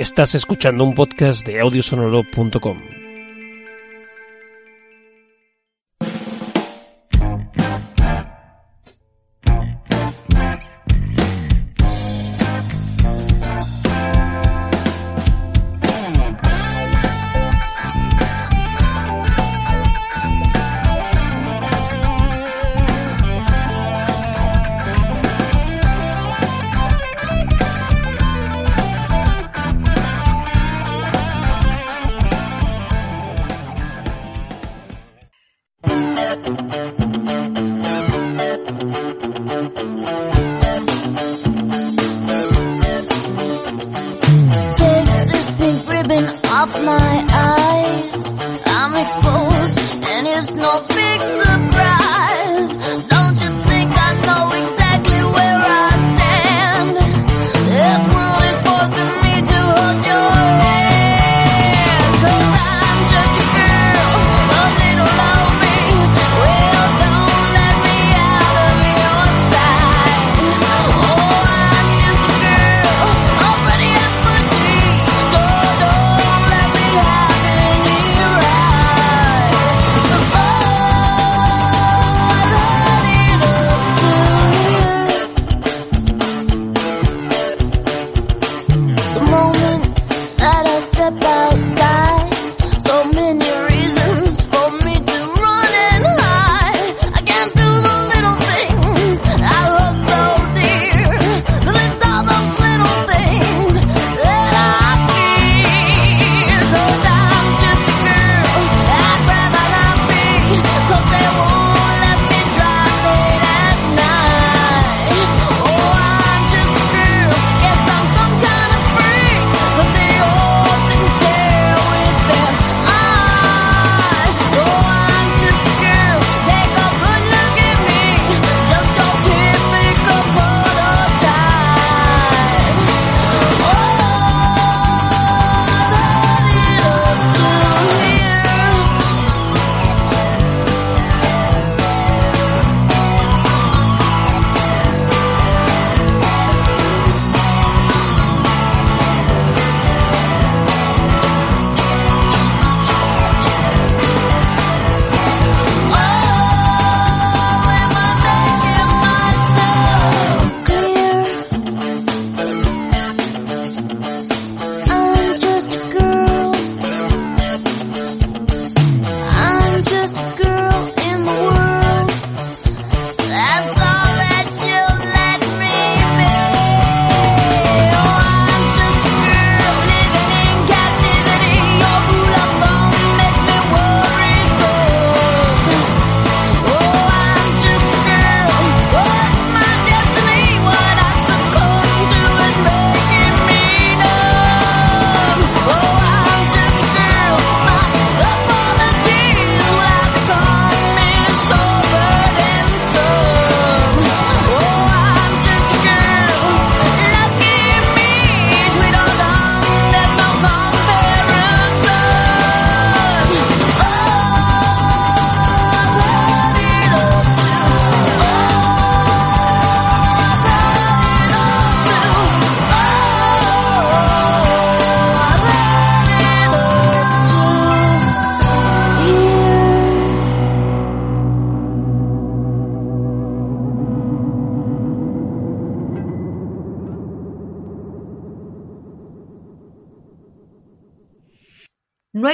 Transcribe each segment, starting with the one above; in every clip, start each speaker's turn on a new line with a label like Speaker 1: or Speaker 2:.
Speaker 1: Estás escuchando un podcast de audiosonoro.com.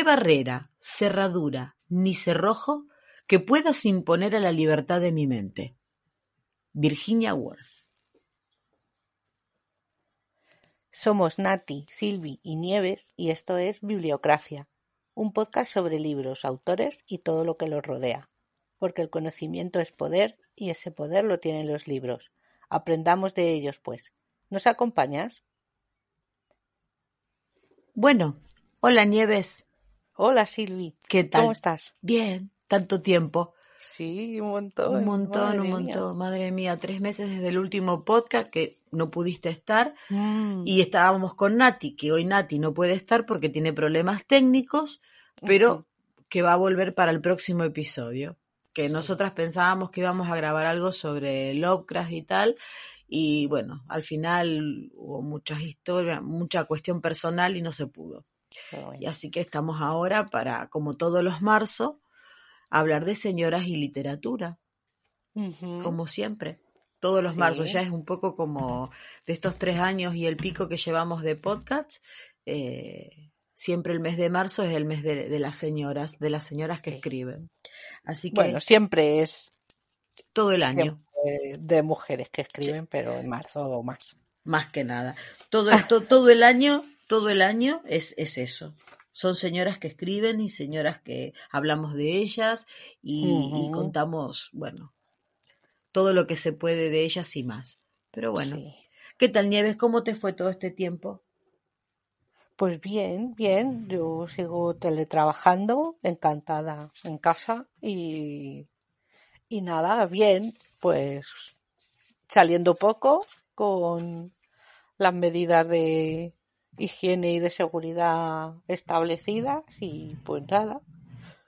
Speaker 2: barrera, cerradura, ni cerrojo que puedas imponer a la libertad de mi mente. Virginia Woolf.
Speaker 3: Somos Nati, Silvi y Nieves y esto es Bibliocracia, un podcast sobre libros, autores y todo lo que los rodea. Porque el conocimiento es poder y ese poder lo tienen los libros. Aprendamos de ellos, pues. ¿Nos acompañas?
Speaker 2: Bueno, hola Nieves,
Speaker 3: Hola Silvi,
Speaker 2: ¿qué tal?
Speaker 3: ¿cómo estás?
Speaker 2: Bien, tanto tiempo.
Speaker 3: Sí, un montón.
Speaker 2: Un montón, un
Speaker 3: mía.
Speaker 2: montón. Madre mía, tres meses desde el último podcast que no pudiste estar.
Speaker 3: Mm,
Speaker 2: Y estábamos con Nati, que hoy Nati no puede estar porque tiene problemas técnicos, pero que va a volver para el próximo episodio. Que nosotras pensábamos que íbamos a grabar algo sobre Lovecraft y tal. Y bueno, al final hubo muchas historias, mucha cuestión personal y no se pudo.
Speaker 3: Bueno.
Speaker 2: Y así que estamos ahora para, como todos los marzo, hablar de señoras y literatura, como siempre. Todos los
Speaker 3: Sí.
Speaker 2: marzos ya es un poco como de estos tres años y el pico que llevamos de podcast. eh, siempre el mes de marzo es el mes de, de las señoras, de las señoras que
Speaker 3: Sí.
Speaker 2: escriben. Así que
Speaker 3: Bueno, siempre es
Speaker 2: todo el año,
Speaker 3: de, de mujeres que escriben, pero en marzo o más.
Speaker 2: más que nada. Todo, to- todo el año, todo el año es, es eso. Son señoras que escriben y señoras que hablamos de ellas y, contamos, bueno, todo lo que se puede de ellas y más. Pero bueno,
Speaker 3: Sí.
Speaker 2: ¿qué tal Nieves? ¿Cómo te fue todo este tiempo?
Speaker 3: Pues bien, bien. Yo sigo teletrabajando, encantada en casa y, y nada, bien. Pues saliendo poco con las medidas de higiene y de seguridad establecidas y pues nada.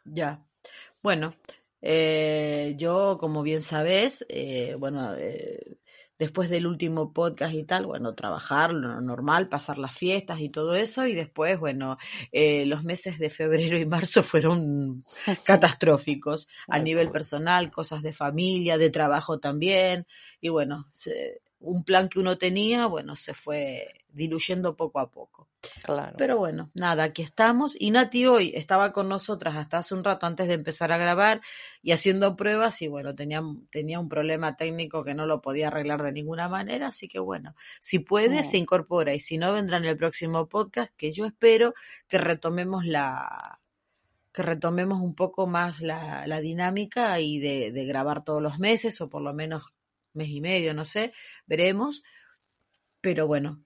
Speaker 2: Ya. Bueno, eh, yo, como bien sabes, eh, bueno, eh, después del último podcast y tal, bueno, trabajar, lo normal, pasar las fiestas y todo eso, y después, bueno, eh, los meses de febrero y marzo fueron catastróficos a nivel personal, cosas de familia, de trabajo también, y bueno, se- un plan que uno tenía, bueno, se fue diluyendo poco a poco.
Speaker 3: Claro.
Speaker 2: Pero bueno, nada, aquí estamos. Y Nati hoy estaba con nosotras hasta hace un rato antes de empezar a grabar y haciendo pruebas y bueno, tenía, tenía un problema técnico que no lo podía arreglar de ninguna manera, así que bueno, si puede se incorpora y si no vendrá en el próximo podcast que yo espero que retomemos la que retomemos un poco más la, la dinámica y de, de grabar todos los meses o por lo menos mes y medio, no sé, veremos. Pero bueno,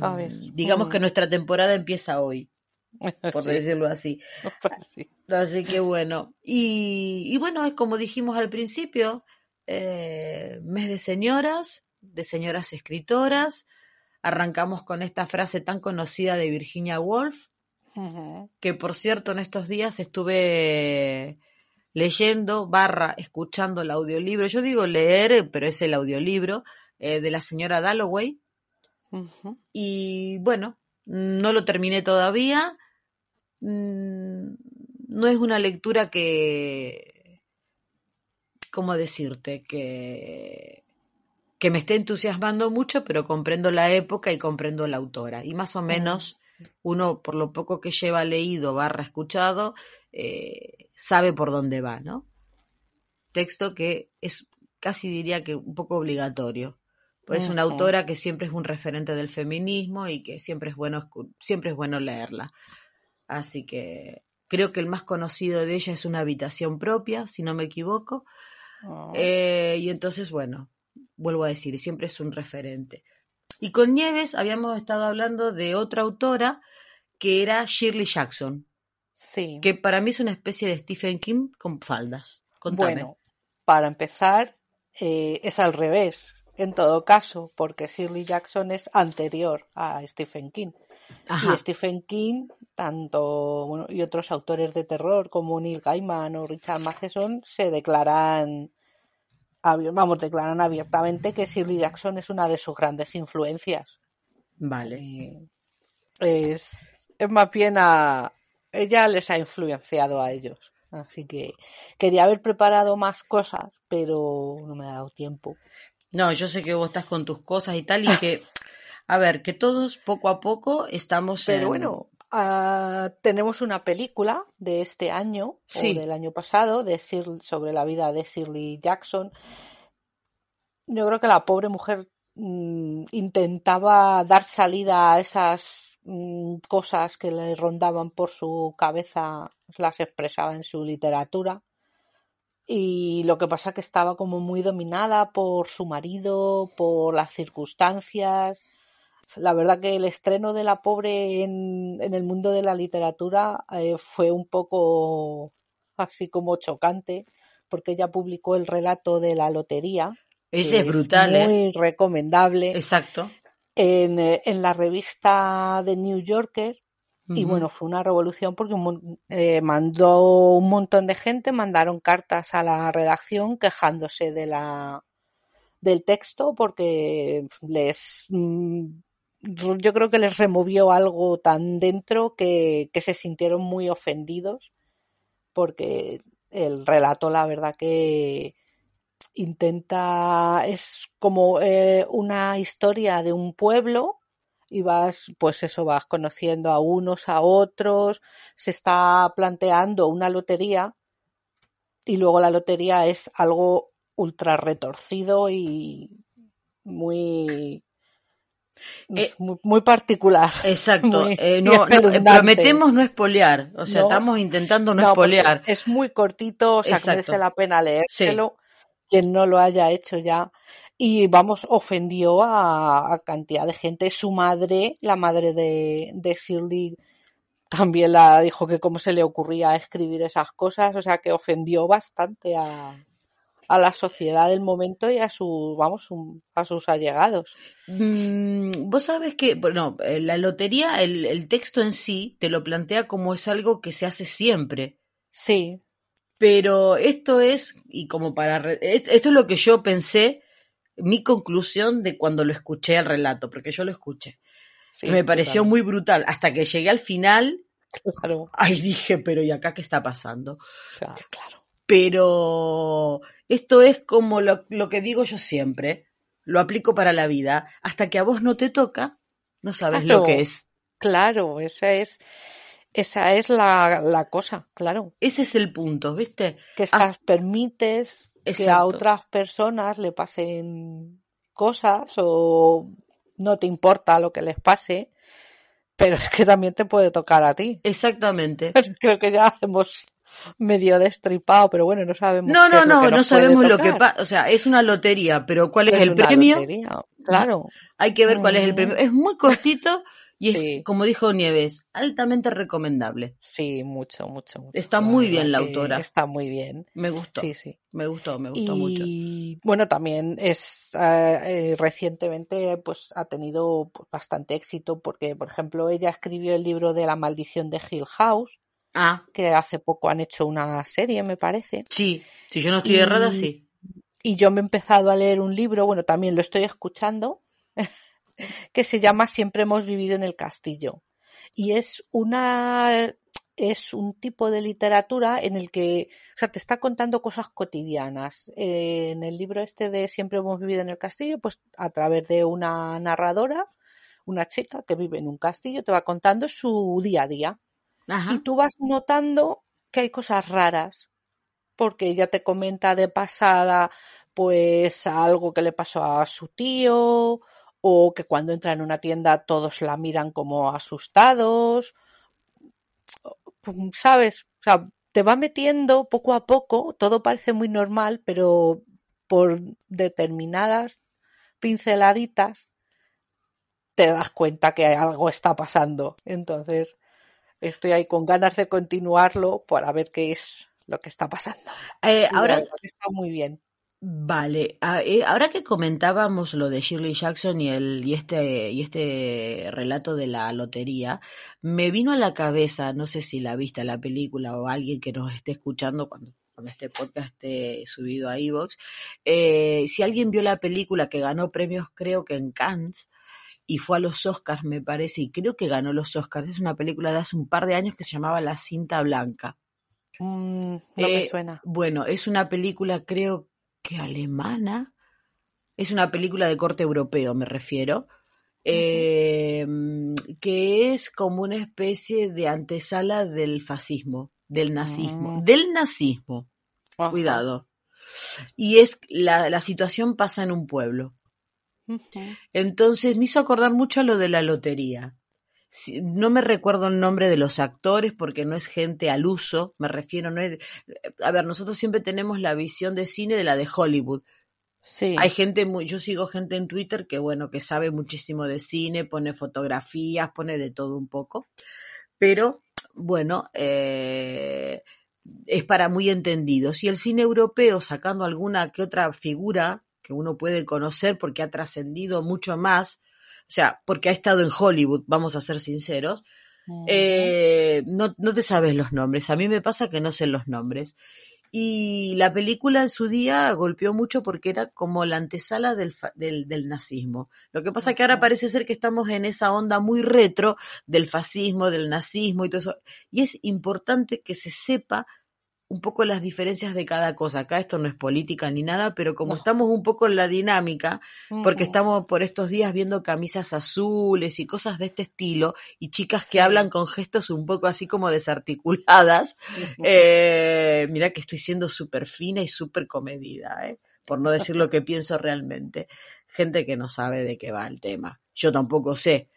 Speaker 3: A ver,
Speaker 2: mm, digamos
Speaker 3: mm.
Speaker 2: que nuestra temporada empieza hoy, por
Speaker 3: Sí,
Speaker 2: decirlo así.
Speaker 3: pues sí.
Speaker 2: Así que bueno, y, y bueno, es como dijimos al principio, eh, mes de señoras, de señoras escritoras. Arrancamos con esta frase tan conocida de Virginia Woolf, que por cierto en estos días estuve leyendo barra escuchando el audiolibro. Yo digo leer, pero es el audiolibro eh, de la señora Dalloway. Y bueno, no lo terminé todavía. Mm, No es una lectura que, ¿cómo decirte? Que, que me esté entusiasmando mucho, pero comprendo la época y comprendo la autora. Y más o menos uno, por lo poco que lleva leído barra escuchado, eh, sabe por dónde va, ¿no? Texto que es casi diría que un poco obligatorio. Pues es una autora que siempre es un referente del feminismo y que siempre es bueno siempre es bueno leerla. Así que creo que el más conocido de ella es Una habitación propia, si no me equivoco.
Speaker 3: Ah,
Speaker 2: Eh, y entonces, bueno, vuelvo a decir, siempre es un referente. Y con Nieves habíamos estado hablando de otra autora que era Shirley Jackson,
Speaker 3: sí.
Speaker 2: que para mí es una especie de Stephen King con faldas. Contame.
Speaker 3: Bueno, para empezar, eh, es al revés, en todo caso, porque Shirley Jackson es anterior a Stephen King.
Speaker 2: Ajá.
Speaker 3: Y Stephen King, tanto bueno, y otros autores de terror como Neil Gaiman o Richard Matheson se declaran, vamos, declaran abiertamente que Shirley Jackson es una de sus grandes influencias.
Speaker 2: Vale.
Speaker 3: Y es, es más bien a ella les ha influenciado a ellos. Así que quería haber preparado más cosas, pero no me ha dado tiempo.
Speaker 2: No, yo sé que vos estás con tus cosas y tal, y que, a ver, que todos poco a poco estamos
Speaker 3: Pero
Speaker 2: en-
Speaker 3: bueno, ah, tenemos una película de este año
Speaker 2: Sí.
Speaker 3: o del año pasado de Shir- sobre la vida de Shirley Jackson. Yo creo que la pobre mujer mm, intentaba dar salida a esas cosas que le rondaban por su cabeza, las expresaba en su literatura. Y lo que pasa que estaba como muy dominada por su marido, por las circunstancias. la verdad que el estreno de La Pobre en, en el mundo de la literatura eh, fue un poco así como chocante, porque ella publicó el relato de la lotería.
Speaker 2: Ese es brutal, ¿eh?
Speaker 3: Muy recomendable
Speaker 2: Exacto.
Speaker 3: En, eh, en la revista The New Yorker. Y bueno, fue una revolución porque eh, mandó un montón de gente, mandaron cartas a la redacción quejándose de la, del texto porque les mm, yo creo que les removió algo tan dentro que, que se sintieron muy ofendidos porque el relato la verdad que intenta es como eh, una historia de un pueblo y vas pues eso vas conociendo a unos a otros se está planteando una lotería y luego la lotería es algo ultra retorcido y muy
Speaker 2: Eh,
Speaker 3: muy, muy particular.
Speaker 2: Exacto.
Speaker 3: Muy
Speaker 2: Eh, no, prometemos no espolear. O sea,
Speaker 3: No.
Speaker 2: estamos intentando no, espolear.
Speaker 3: Es muy cortito, o sea, que merece la pena leérselo, quien no lo haya hecho ya. Y vamos, ofendió a, a cantidad de gente. Su madre, la madre de, de Shirley, también la dijo que cómo se le ocurría escribir esas cosas, o sea, que ofendió bastante a, a la sociedad del momento y a su, vamos, a sus allegados.
Speaker 2: Mm, Vos sabés que, bueno, eh, la lotería, el, el texto en sí, te lo plantea como es algo que se hace siempre.
Speaker 3: Sí,
Speaker 2: Pero esto es, y como para, re- et- esto es lo que yo pensé, mi conclusión de cuando lo escuché el relato, porque yo lo escuché.
Speaker 3: sí.
Speaker 2: que me pareció muy brutal. Hasta que llegué al final,
Speaker 3: Claro,
Speaker 2: ahí dije, pero ¿y acá qué está pasando?
Speaker 3: o sea, claro.
Speaker 2: Pero esto es como lo, lo que digo yo siempre, lo aplico para la vida. Hasta que a vos no te toca, no sabes
Speaker 3: Claro.
Speaker 2: lo que es.
Speaker 3: Claro, esa es, esa es la, la cosa, claro.
Speaker 2: Ese es el punto, ¿viste?
Speaker 3: Que
Speaker 2: Ah,
Speaker 3: estás, permites que a otras personas le pasen cosas o no te importa lo que les pase, pero es que también te puede tocar a ti.
Speaker 2: Exactamente.
Speaker 3: Creo que ya hemos medio destripado, pero bueno, no sabemos.
Speaker 2: No, no, no, no sabemos lo que pasa. O sea, es una lotería, pero ¿cuál es,
Speaker 3: Es
Speaker 2: el
Speaker 3: una
Speaker 2: premio?
Speaker 3: lotería, claro.
Speaker 2: Hay que ver cuál es el
Speaker 3: Ujú.
Speaker 2: premio. Es muy cortito y es,
Speaker 3: Sí.
Speaker 2: como dijo Nieves, altamente recomendable.
Speaker 3: Sí, mucho, mucho, mucho.
Speaker 2: Está muy bien la autora.
Speaker 3: Está muy bien.
Speaker 2: Me gustó.
Speaker 3: Sí, sí.
Speaker 2: Me gustó, me gustó mucho.
Speaker 3: Y bueno, también es eh, eh, recientemente pues ha tenido pues, bastante éxito porque, por ejemplo, ella escribió el libro de la maldición de Hill House,
Speaker 2: Ah,
Speaker 3: que hace poco han hecho una serie, me parece.
Speaker 2: sí. Si yo no estoy errada,
Speaker 3: Y-
Speaker 2: sí.
Speaker 3: Y yo me he empezado a leer un libro, bueno, también lo estoy escuchando, que se llama Siempre hemos vivido en el castillo. Y es una es un tipo de literatura en el que, o sea, te está contando cosas cotidianas. Eh, en el libro este de Siempre hemos vivido en el castillo, pues a través de una narradora, una chica que vive en un castillo, te va contando su día a día.
Speaker 2: Ajá.
Speaker 3: Y tú vas notando que hay cosas raras, porque ella te comenta de pasada, pues algo que le pasó a su tío, o que cuando entra en una tienda todos la miran como asustados, ¿sabes? O sea, te va metiendo poco a poco, todo parece muy normal, pero por determinadas pinceladitas te das cuenta que algo está pasando. Entonces, estoy ahí con ganas de continuarlo para ver qué es lo que está pasando.
Speaker 2: Eh, ahora,
Speaker 3: está muy bien.
Speaker 2: Vale, ah, eh, ahora que comentábamos lo de Shirley Jackson y el y este y este relato de la lotería, me vino a la cabeza, no sé si la viste la película o alguien que nos esté escuchando cuando cuando este podcast esté subido a Evox, eh, si alguien vio la película que ganó premios creo que en Cannes y fue a los Oscars me parece y creo que ganó los Oscars, es una película de hace un par de años que se llamaba La cinta blanca.
Speaker 3: Mm, no me
Speaker 2: Eh,
Speaker 3: suena.
Speaker 2: Bueno, es una película, creo que alemana. Es una película de corte europeo, me refiero. eh, que es como una especie de antesala del fascismo, del nazismo.
Speaker 3: Mm.
Speaker 2: Del nazismo, cuidado. Y es la, la situación pasa en un pueblo. Entonces me hizo acordar mucho a lo de la lotería. No me recuerdo el nombre de los actores porque no es gente al uso, me refiero, no es- a ver, nosotros siempre tenemos la visión de cine de la de Hollywood,
Speaker 3: Sí.
Speaker 2: Hay gente muy, yo sigo gente en Twitter que bueno, que sabe muchísimo de cine, pone fotografías, pone de todo un poco, pero bueno, eh, es para muy entendidos. Y el cine europeo, sacando alguna que otra figura que uno puede conocer porque ha trascendido mucho más, o sea, porque ha estado en Hollywood, vamos a ser sinceros, eh, no, no te sabes los nombres. A mí me pasa que no sé los nombres. Y la película en su día golpeó mucho porque era como la antesala del, del, del nazismo. Lo que pasa que ahora parece ser que estamos en esa onda muy retro del fascismo, del nazismo y todo eso. Y es importante que se sepa un poco las diferencias de cada cosa. Acá esto no es política ni nada, pero como
Speaker 3: No.
Speaker 2: estamos un poco en la dinámica, porque estamos por estos días viendo camisas azules y cosas de este estilo, y chicas que hablan con gestos un poco así como desarticuladas, eh, mira que estoy siendo súper fina y súper comedida, ¿eh? por no decir lo que pienso realmente. Gente que no sabe de qué va el tema. Yo tampoco sé,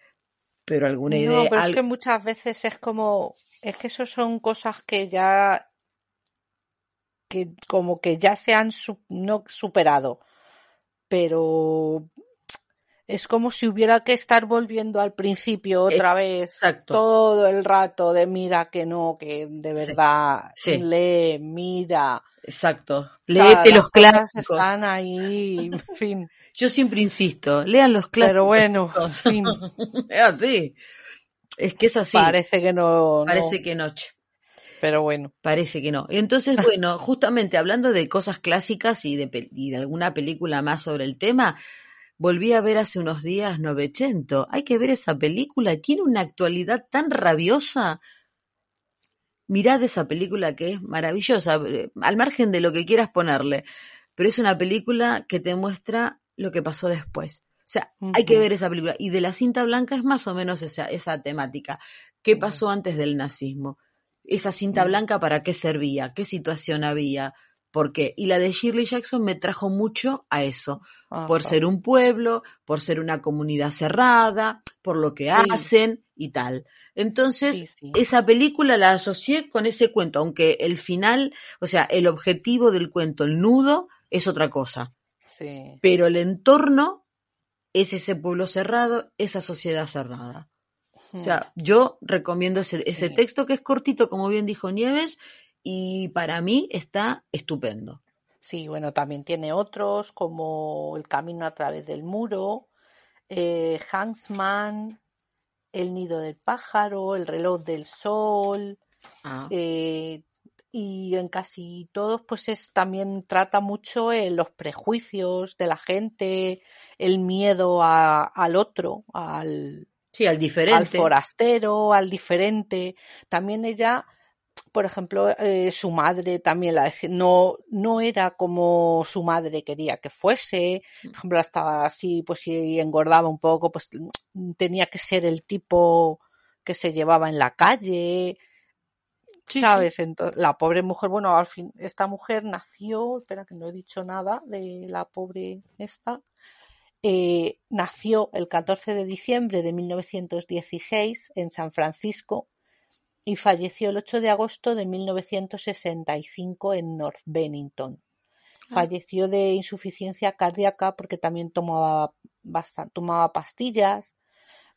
Speaker 2: pero alguna idea.
Speaker 3: No, pero es
Speaker 2: al-
Speaker 3: que muchas veces es como, es que eso son cosas que ya, que como que ya se han su- no superado, pero es como si hubiera que estar volviendo al principio otra vez
Speaker 2: exacto.
Speaker 3: todo el rato de mira que no, que de verdad
Speaker 2: sí.
Speaker 3: lee, mira,
Speaker 2: Exacto. Léete los clásicos.
Speaker 3: están ahí, en fin,
Speaker 2: Yo siempre insisto, lean los clásicos.
Speaker 3: pero bueno, en
Speaker 2: chicos.
Speaker 3: fin,
Speaker 2: Es así. Es que es así.
Speaker 3: parece que no,
Speaker 2: Parece
Speaker 3: no,
Speaker 2: que no.
Speaker 3: Pero bueno.
Speaker 2: Parece que no. Entonces, bueno, justamente hablando de cosas clásicas y de, pe- y de alguna película más sobre el tema, volví a ver hace unos días Novecento. Hay que ver esa película. Tiene una actualidad tan rabiosa. Mirad esa película que es maravillosa, eh, al margen de lo que quieras ponerle. Pero es una película que te muestra lo que pasó después. O sea, hay que ver esa película. Y de la cinta blanca es más o menos esa, esa temática. ¿Qué pasó antes del nazismo? Esa cinta blanca para qué servía, qué situación había, por qué. Y la de Shirley Jackson me trajo mucho a eso, por ser un pueblo, por ser una comunidad cerrada, por lo que
Speaker 3: Sí.
Speaker 2: hacen y tal. Entonces,
Speaker 3: Sí, sí.
Speaker 2: esa película la asocié con ese cuento, aunque el final, o sea, el objetivo del cuento, el nudo, es otra cosa. Pero el entorno es ese pueblo cerrado, esa sociedad cerrada. O sea, yo recomiendo ese, ese
Speaker 3: Sí.
Speaker 2: texto que es cortito, como bien dijo Nieves, y para mí está estupendo.
Speaker 3: Sí, bueno, también tiene otros como El camino a través del muro, eh, Hangsman, El nido del pájaro, El reloj del sol,
Speaker 2: Ah,
Speaker 3: eh, y en casi todos pues es también trata mucho eh, los prejuicios de la gente, el miedo a- al otro, al,
Speaker 2: sí, al
Speaker 3: al
Speaker 2: diferente.
Speaker 3: forastero, al diferente. También ella, por ejemplo, eh, su madre también la decía, no, no era como su madre quería que fuese. Por ejemplo, estaba así, pues si engordaba un poco, pues tenía que ser el tipo que se llevaba en la calle.
Speaker 2: Sí, sí.
Speaker 3: ¿Sabes? Entonces, la pobre mujer, bueno, al fin, esta mujer nació, espera que no he dicho nada de la pobre esta, eh, nació el 14 de diciembre de 1916 en San Francisco y falleció el 8 de agosto de 1965 en North Bennington.
Speaker 2: Ah.
Speaker 3: Falleció de insuficiencia cardíaca porque también tomaba, pastillas,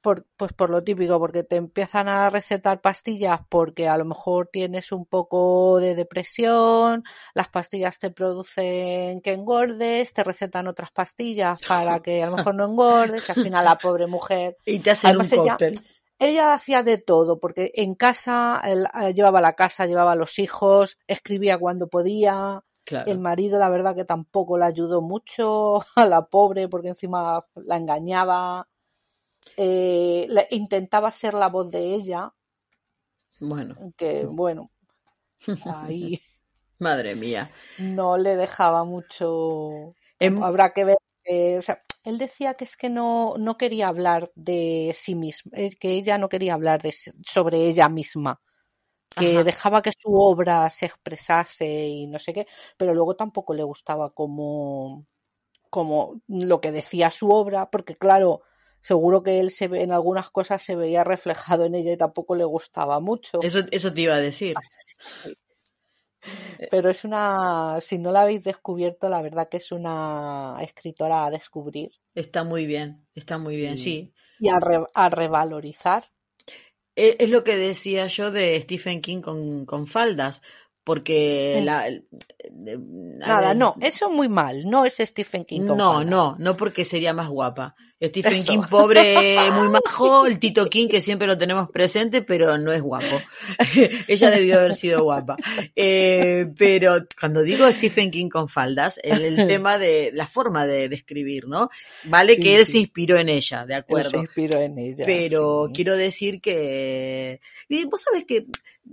Speaker 3: por, pues por lo típico, porque te empiezan a recetar pastillas porque a lo mejor tienes un poco de depresión, las pastillas te producen que engordes, te recetan otras pastillas para que a lo mejor no engordes, y al final la pobre mujer
Speaker 2: Y te hacen un
Speaker 3: Además, ella-
Speaker 2: cóctel.
Speaker 3: ella hacía de todo, porque en casa él, eh, llevaba la casa, llevaba a los hijos, escribía cuando podía.
Speaker 2: Claro.
Speaker 3: El marido, la verdad, que tampoco la ayudó mucho a la pobre, porque encima la engañaba. Eh, la- intentaba ser la voz de ella,
Speaker 2: Bueno,
Speaker 3: que bueno, ahí
Speaker 2: madre mía.
Speaker 3: no le dejaba mucho.
Speaker 2: Em-
Speaker 3: Habrá que ver. eh, o sea, él decía que es que no, no quería hablar de sí misma, eh, que ella no quería hablar de, sobre ella misma, que
Speaker 2: Ajá.
Speaker 3: dejaba que su obra se expresase y no sé qué, pero luego tampoco le gustaba como, como lo que decía su obra, porque claro, seguro que él se ve, en algunas cosas se veía reflejado en ella y tampoco le gustaba mucho.
Speaker 2: Eso, eso te iba a decir.
Speaker 3: Pero es una, si no la habéis descubierto, la verdad que es una escritora a descubrir
Speaker 2: Está muy bien, está muy bien,
Speaker 3: Sí.
Speaker 2: sí.
Speaker 3: y a, re- a revalorizar.
Speaker 2: E- Es lo que decía yo de Stephen King con, con faldas, porque la...
Speaker 3: Nada, no, eso muy mal, no es Stephen King con
Speaker 2: No,
Speaker 3: falda.
Speaker 2: no, no porque sería más guapa. Stephen
Speaker 3: Eso.
Speaker 2: King pobre, muy majo, el Tito King que siempre lo tenemos presente, pero no es guapo. Ella debió haber sido guapa. Eh, pero cuando digo Stephen King con faldas, el, el tema de la forma de, de escribir, ¿no? Vale
Speaker 3: Sí,
Speaker 2: que él
Speaker 3: sí.
Speaker 2: se inspiró en ella, de
Speaker 3: Él se
Speaker 2: acuerdo.
Speaker 3: inspiró en ella.
Speaker 2: Pero
Speaker 3: sí.
Speaker 2: quiero decir que... Y vos sabés que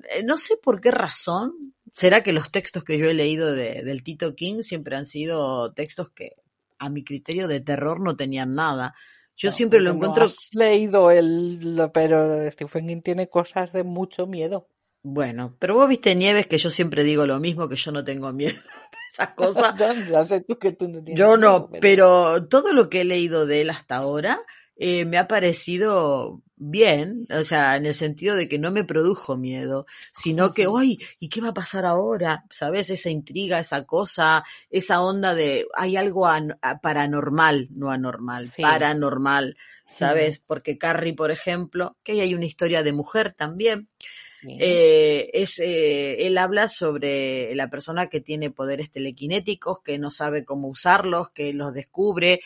Speaker 2: eh, no sé por qué razón, será que los textos que yo he leído de- del Tito King siempre han sido textos que a mi criterio de terror no tenían nada. Yo
Speaker 3: No,
Speaker 2: siempre lo
Speaker 3: porque no
Speaker 2: encuentro...
Speaker 3: has leído el, lo- pero Stephen King tiene cosas de mucho miedo.
Speaker 2: Bueno, pero vos viste Nieves que yo siempre digo lo mismo, que yo no tengo miedo. Esas cosas.
Speaker 3: ya sé tú que tú no tienes
Speaker 2: Yo
Speaker 3: miedo,
Speaker 2: no, pero todo lo que he leído de él hasta ahora eh, me ha parecido bien, o sea, en el sentido de que no me produjo miedo, sino que. ¡ay! ¿Y qué va a pasar ahora? ¿Sabes? Esa intriga, esa cosa, esa onda de hay algo an- paranormal, no anormal,
Speaker 3: Sí.
Speaker 2: paranormal, ¿sabes? Porque Carrie, por ejemplo, que ahí hay una historia de mujer también, eh, es, eh, él habla sobre la persona que tiene poderes telequinéticos, que no sabe cómo usarlos, que los descubre,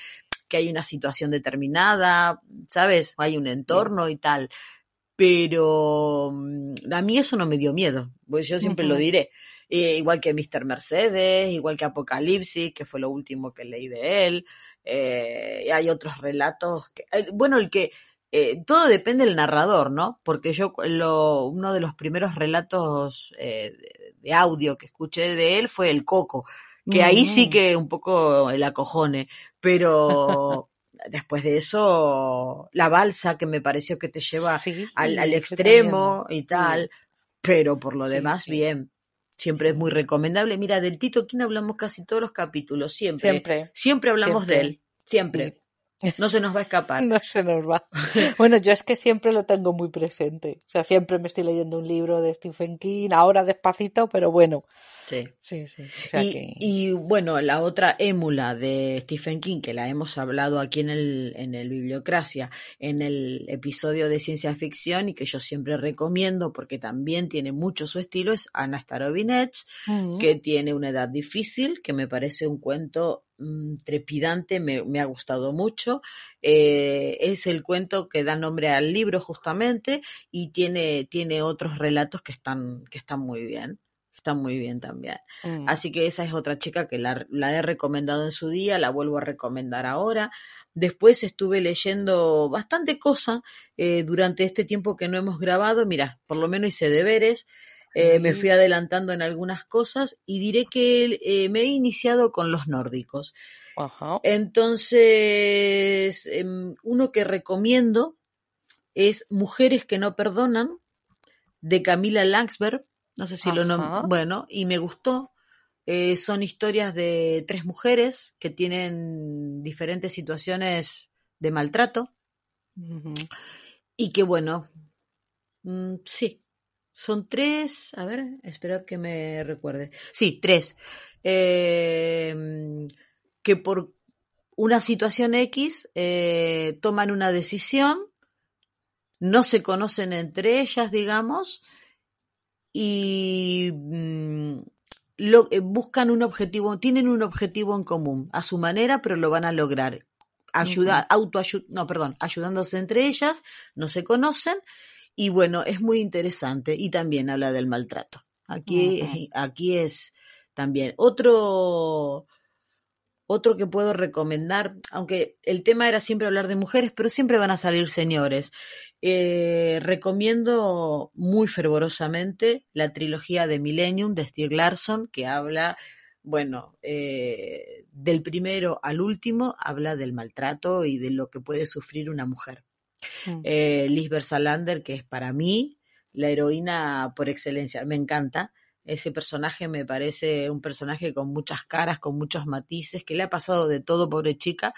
Speaker 2: hay una situación determinada, ¿sabes? Hay un entorno y tal. Pero mm, a mí eso no me dio miedo, pues yo siempre lo diré. Eh, igual que Mr. Mercedes, igual que Apocalipsis, que fue lo último que leí de él. Eh, hay otros relatos. Que, eh, bueno, el que eh, todo depende del narrador, ¿no? Porque yo lo, uno de los primeros relatos de, de audio que escuché de él fue El Coco, que ahí sí que un poco el acojone, pero después de eso, La Balsa, que me pareció que te lleva
Speaker 3: Sí,
Speaker 2: al, extremo y tal, pero por lo
Speaker 3: Sí,
Speaker 2: demás,
Speaker 3: sí.
Speaker 2: bien. Siempre es muy recomendable. Mira, del Tito King hablamos casi todos los capítulos, siempre.
Speaker 3: Siempre.
Speaker 2: Siempre hablamos de él, siempre. No se nos va a escapar.
Speaker 3: No se nos va. Bueno, yo es que siempre lo tengo muy presente. O sea, siempre me estoy leyendo un libro de Stephen King, ahora despacito, pero bueno.
Speaker 2: Sí.
Speaker 3: Sí, sí. O sea
Speaker 2: Y,
Speaker 3: que...
Speaker 2: y, bueno, la otra émula de Stephen King, que la hemos hablado aquí en el, en el Bibliocracia, en el episodio de ciencia ficción y que yo siempre recomiendo porque también tiene mucho su estilo, es Ana Starovinets,
Speaker 3: Ujú.
Speaker 2: que tiene una edad difícil, que me parece un cuento mm, trepidante, me, me ha gustado mucho. Eh, es el cuento que da nombre al libro justamente y tiene, tiene otros relatos que están, que están muy bien. Están muy bien también.
Speaker 3: Mm.
Speaker 2: Así que esa es otra chica que la, la he recomendado en su día, la vuelvo a recomendar ahora. Después estuve leyendo bastante cosa eh, durante este tiempo que no hemos grabado. Mira, por lo menos hice deberes, eh, me fui adelantando en algunas cosas y diré que eh, me he iniciado con los nórdicos.
Speaker 3: Ajá.
Speaker 2: Entonces, em, uno que recomiendo es Mujeres que no perdonan, de Camila Langsberg. No sé si lo
Speaker 3: Ajá.
Speaker 2: nom Bueno, y me gustó. Eh, son historias de tres mujeres que tienen diferentes situaciones de maltrato y que, bueno, mm, sí, son tres. A ver, esperad que me recuerde. Sí, tres. Eh, que por una situación X eh, toman una decisión, no se conocen entre ellas, digamos, y mm, lo, eh, buscan un objetivo, tienen un objetivo en común, a su manera, pero lo van a lograr. Ayuda, autoayu- no, perdón, ayudándose entre ellas, no se conocen, y bueno, es muy interesante, y también habla del maltrato. Aquí, aquí es también otro otro que puedo recomendar, aunque el tema era siempre hablar de mujeres, pero siempre van a salir señores. Eh, recomiendo muy fervorosamente la trilogía de Millennium de Stieg Larsson, que habla, bueno, eh, del primero al último, habla del maltrato y de lo que puede sufrir una mujer.
Speaker 3: Mm.
Speaker 2: Eh, Lisbeth Salander, que es para mí la heroína por excelencia, me encanta. Ese personaje me parece un personaje con muchas caras, con muchos matices, que le ha pasado de todo, pobre chica,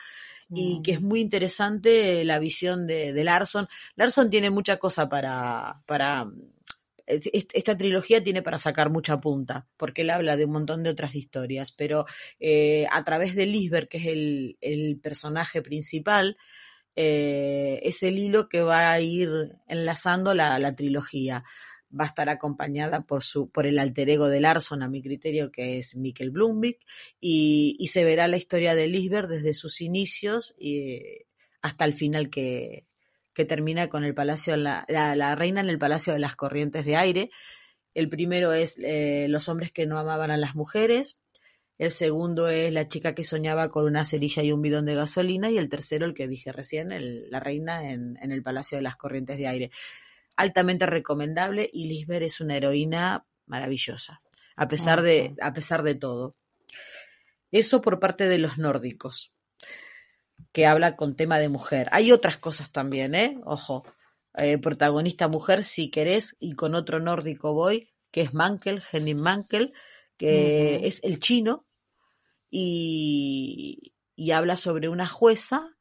Speaker 2: y que es
Speaker 3: Mm.
Speaker 2: muy interesante la visión de, de Larson. Larson tiene mucha cosa para, para est- esta trilogía tiene para sacar mucha punta, porque él habla de un montón de otras historias, pero eh, a través de Lisbeth, que es el, el personaje principal, eh, es el hilo que va a ir enlazando la, la trilogía. Va a estar acompañada por, su, por el alter ego de Larson, a mi criterio, que es Mikkel Blumvik, y, y se verá la historia de Lisbeth desde sus inicios y, hasta el final que, que termina con el palacio, la, la, la reina en el palacio de las corrientes de aire. El primero es eh, los hombres que no amaban a las mujeres, el segundo es la chica que soñaba con una cerilla y un bidón de gasolina. Y el tercero, el que dije recién, el- la reina en, en el Palacio de las Corrientes de Aire. Altamente recomendable y Lisbeth es una heroína maravillosa, a pesar, de, a pesar de todo. Eso por parte de los nórdicos, que habla con tema de mujer. Hay otras cosas también, ¿eh? Ojo. Eh, protagonista mujer, si querés, y con otro nórdico voy, que es Mankel, Henning Mankel, que es el chino, y, y habla sobre una jueza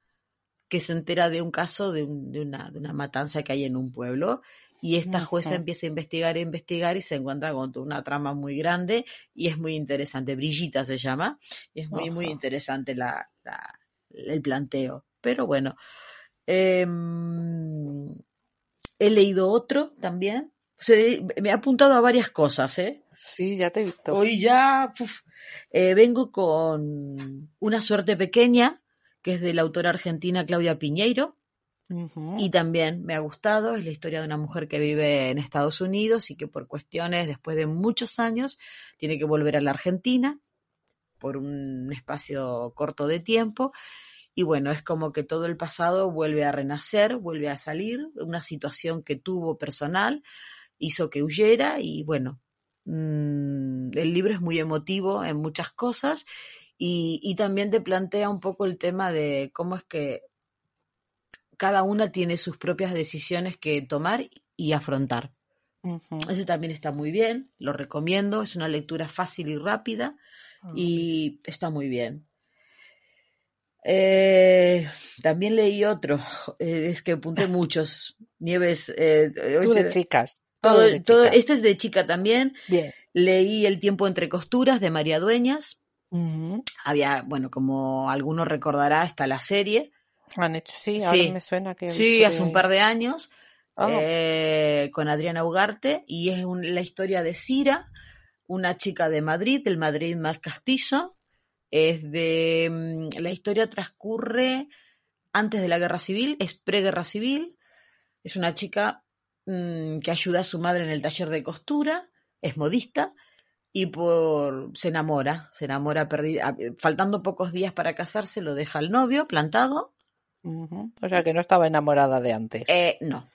Speaker 2: que se entera de un caso de, un- de una, de una matanza que hay en un pueblo y esta jueza empieza a investigar e investigar y se encuentra con una trama muy grande y es muy interesante. Brillita se llama y es muy, muy interesante la, la- el planteo. Pero bueno, em, he leído otro también. O sea, me he apuntado a varias cosas, ¿eh?
Speaker 3: Sí, ya te he visto.
Speaker 2: Hoy ya uf, eh, vengo con Una suerte pequeña, que es de la autora argentina Claudia Piñeiro, y también me ha gustado. Es la historia de una mujer que vive en Estados Unidos y que por cuestiones, después de muchos años, tiene que volver a la Argentina por un espacio corto de tiempo. Y bueno, es como que todo el pasado vuelve a renacer, vuelve a salir, una situación que tuvo personal hizo que huyera y bueno, mm, el libro es muy emotivo en muchas cosas y, y también te plantea un poco el tema de cómo es que cada una tiene sus propias decisiones que tomar y afrontar.
Speaker 3: Ujú.
Speaker 2: Ese también está muy bien, lo recomiendo, es una lectura fácil y rápida
Speaker 3: Ah,
Speaker 2: y está muy bien. Eh, también leí otro, eh, es que apunté muchos. Nieves, eh,
Speaker 3: Tú de chicas.
Speaker 2: todo,
Speaker 3: Todo de
Speaker 2: todo-
Speaker 3: chicas.
Speaker 2: este es de chica también.
Speaker 3: Bien.
Speaker 2: Leí El tiempo entre costuras de María Dueñas. Había, bueno, como alguno recordará, está la serie.
Speaker 3: Han hecho, sí, me suena que.
Speaker 2: Sí, hace un par de años.
Speaker 3: Ah,
Speaker 2: eh, con Adriana Ugarte. Y es un- la historia de Cira, una chica de Madrid, del Madrid más castizo. Es de. mm, La historia transcurre antes de la guerra civil, es preguerra civil. Es una chica mm, que ayuda a su madre en el taller de costura, es modista y por se enamora, se enamora perdida, faltando pocos días para casarse, lo deja al novio plantado.
Speaker 3: O sea que no estaba enamorada de antes.
Speaker 2: Eh, no.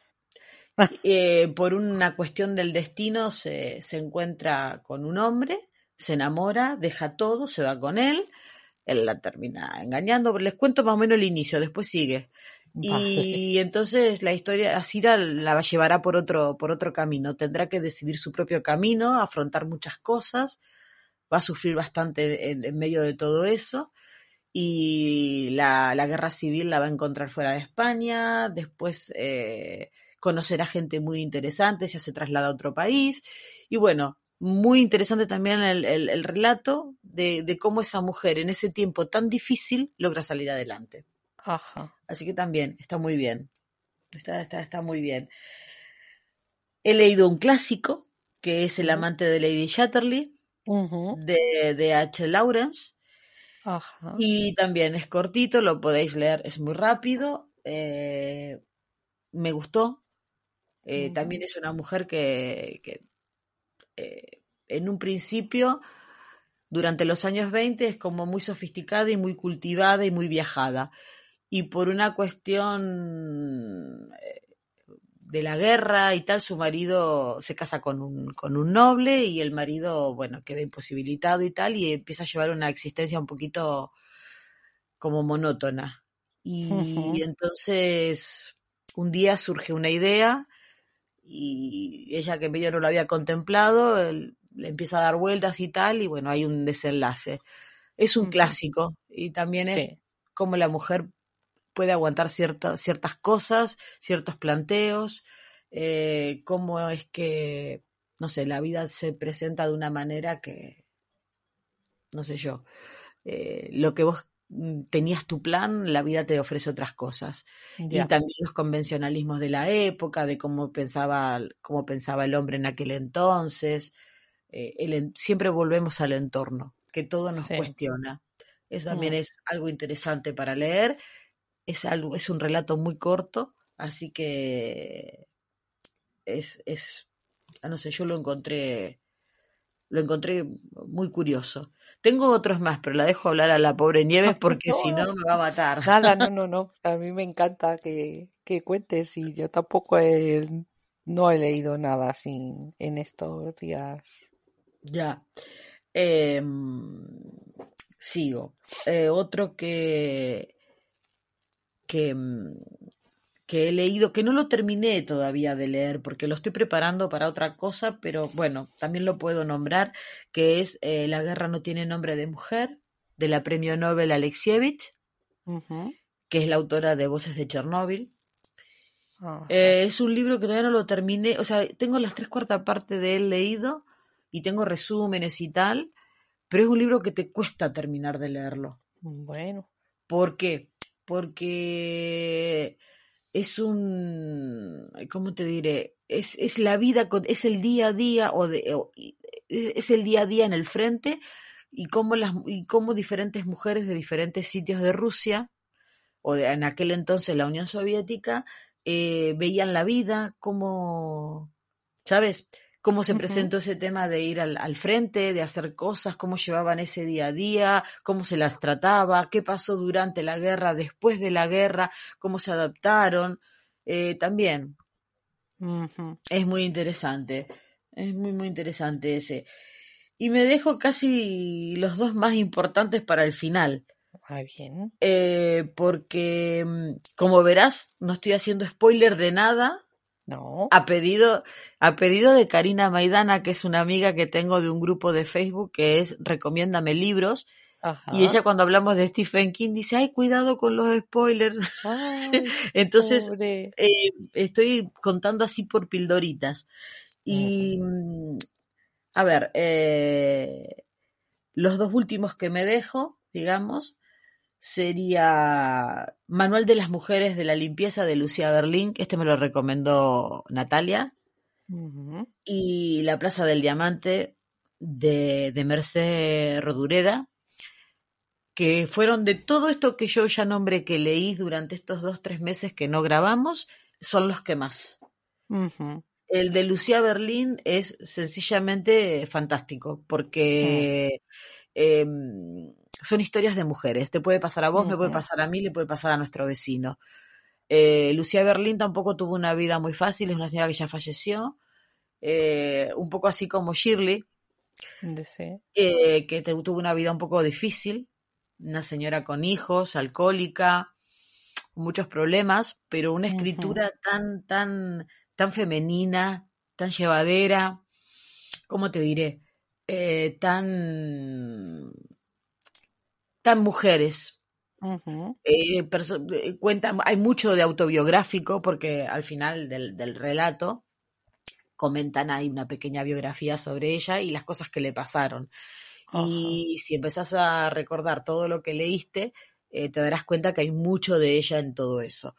Speaker 2: Eh, por una cuestión del destino se, se encuentra con un hombre, se enamora, deja todo, se va con él, él la termina engañando, pero les cuento más o menos el inicio, después sigue. Y entonces la historia, Asira la llevará por otro, por otro camino, tendrá que decidir su propio camino, afrontar muchas cosas, va a sufrir bastante en, en medio de todo eso, y la, la guerra civil la va a encontrar fuera de España, después eh, conocerá gente muy interesante, ya se traslada a otro país, y bueno, muy interesante también el, el- el relato de, de cómo esa mujer en ese tiempo tan difícil logra salir adelante.
Speaker 3: Ajá.
Speaker 2: Así que también está muy bien. Está, está, está muy bien. He leído un clásico, que es El amante de Lady Chatterley, de, de H. Lawrence.
Speaker 3: Ajá.
Speaker 2: Y también es cortito, lo podéis leer, es muy rápido. eh, me gustó. Eh. También es una mujer que, que, eh, en un principio, durante los años 20, es como muy sofisticada y muy cultivada y muy viajada. Y por una cuestión eh, de la guerra y tal, su marido se casa con un, con un noble y el marido, bueno, queda imposibilitado y tal, y empieza a llevar una existencia un poquito como monótona. Y entonces un día surge una idea y ella que medio no lo había contemplado, él- le empieza a dar vueltas y tal, y bueno, hay un desenlace. Es un clásico y también es
Speaker 3: Sí.
Speaker 2: cómo la mujer puede aguantar cierta- ciertas cosas, ciertos planteos. eh, cómo es que, no sé, la vida se presenta de una manera que, no sé yo, eh, lo que vos mm, tenías tu plan, la vida te ofrece otras cosas. Y también los convencionalismos de la época, de cómo pensaba, cómo pensaba el hombre en aquel entonces. Eh, el siempre volvemos al entorno, que todo nos
Speaker 3: Sí.
Speaker 2: cuestiona. Eso también
Speaker 3: Mm.
Speaker 2: es algo interesante para leer. Es, algo, es un relato muy corto, así que es, es, ah, no sé, yo lo encontré, lo encontré muy curioso. Tengo otros más, pero la dejo hablar a la pobre Nieves porque si no me va a matar.
Speaker 3: Nada, no, no, no. A mí me encanta que, que cuentes y yo tampoco he, no he leído nada así en estos días.
Speaker 2: Ya. Em, sigo. Eh, otro que, que, mm, que he leído, que no lo terminé todavía de leer porque lo estoy preparando para otra cosa, pero bueno, también lo puedo nombrar, que es eh, La guerra no tiene nombre de mujer, de la premio Nobel Alexievich, que es la autora de Voces de Chernóbil. Eh, es un libro que todavía no lo terminé, o sea, tengo las tres cuartas partes de él leído y tengo resúmenes y tal, pero es un libro que te cuesta terminar de leerlo.
Speaker 3: Bueno,
Speaker 2: ¿Por qué? Porque es un, ¿cómo te diré? Es, es la vida, es el día a día, o y- es el día a día en el frente, y cómo, las, y cómo diferentes mujeres de diferentes sitios de Rusia, o de, en aquel entonces la Unión Soviética, eh, veían la vida, cómo, ¿sabes? Cómo se presentó ese tema de ir al, al frente, de hacer cosas, cómo llevaban ese día a día, cómo se las trataba, qué pasó durante la guerra, después de la guerra, cómo se adaptaron. Eh, también es muy interesante, es muy, muy interesante ese. Y me dejo casi los dos más importantes para el final.
Speaker 3: Ah, bien.
Speaker 2: Eh, porque, mm, como verás, no estoy haciendo spoiler de nada.
Speaker 3: No.
Speaker 2: A pedido, a pedido de Karina Maidana, que es una amiga que tengo de un grupo de Facebook que es Recomiéndame libros.
Speaker 3: Ajá.
Speaker 2: Y ella cuando hablamos de Stephen King dice, ay, cuidado con los spoilers.
Speaker 3: Ay,
Speaker 2: Entonces, eh, estoy contando así por pildoritas. Y, mm, a ver, eh, los dos últimos que me dejo, digamos, sería Manual de las Mujeres de la Limpieza de Lucía Berlín, que este me lo recomendó Natalia, y La Plaza del Diamante de, de Merced Rodureda, que fueron de todo esto que yo ya nombré que leí durante estos dos, tres meses que no grabamos, son los que más. El de Lucía Berlín es sencillamente fantástico, porque eh, son historias de mujeres. Te puede pasar a vos, me puede pasar a mí, le puede pasar a nuestro vecino. Eh, Lucía Berlín tampoco tuvo una vida muy fácil, es una señora que ya falleció, eh, un poco así como Shirley,
Speaker 3: sí.
Speaker 2: eh, que te- tuvo una vida un poco difícil, una señora con hijos, alcohólica, muchos problemas, pero una escritura tan, tan, tan femenina, tan llevadera, ¿cómo te diré? Eh, tan, tan mujeres. Eh, eh, cuenta, hay mucho de autobiográfico porque al final del, del relato comentan ahí una pequeña biografía sobre ella y las cosas que le pasaron. Y si empezás a recordar todo lo que leíste, eh, te darás cuenta que hay mucho de ella en todo eso.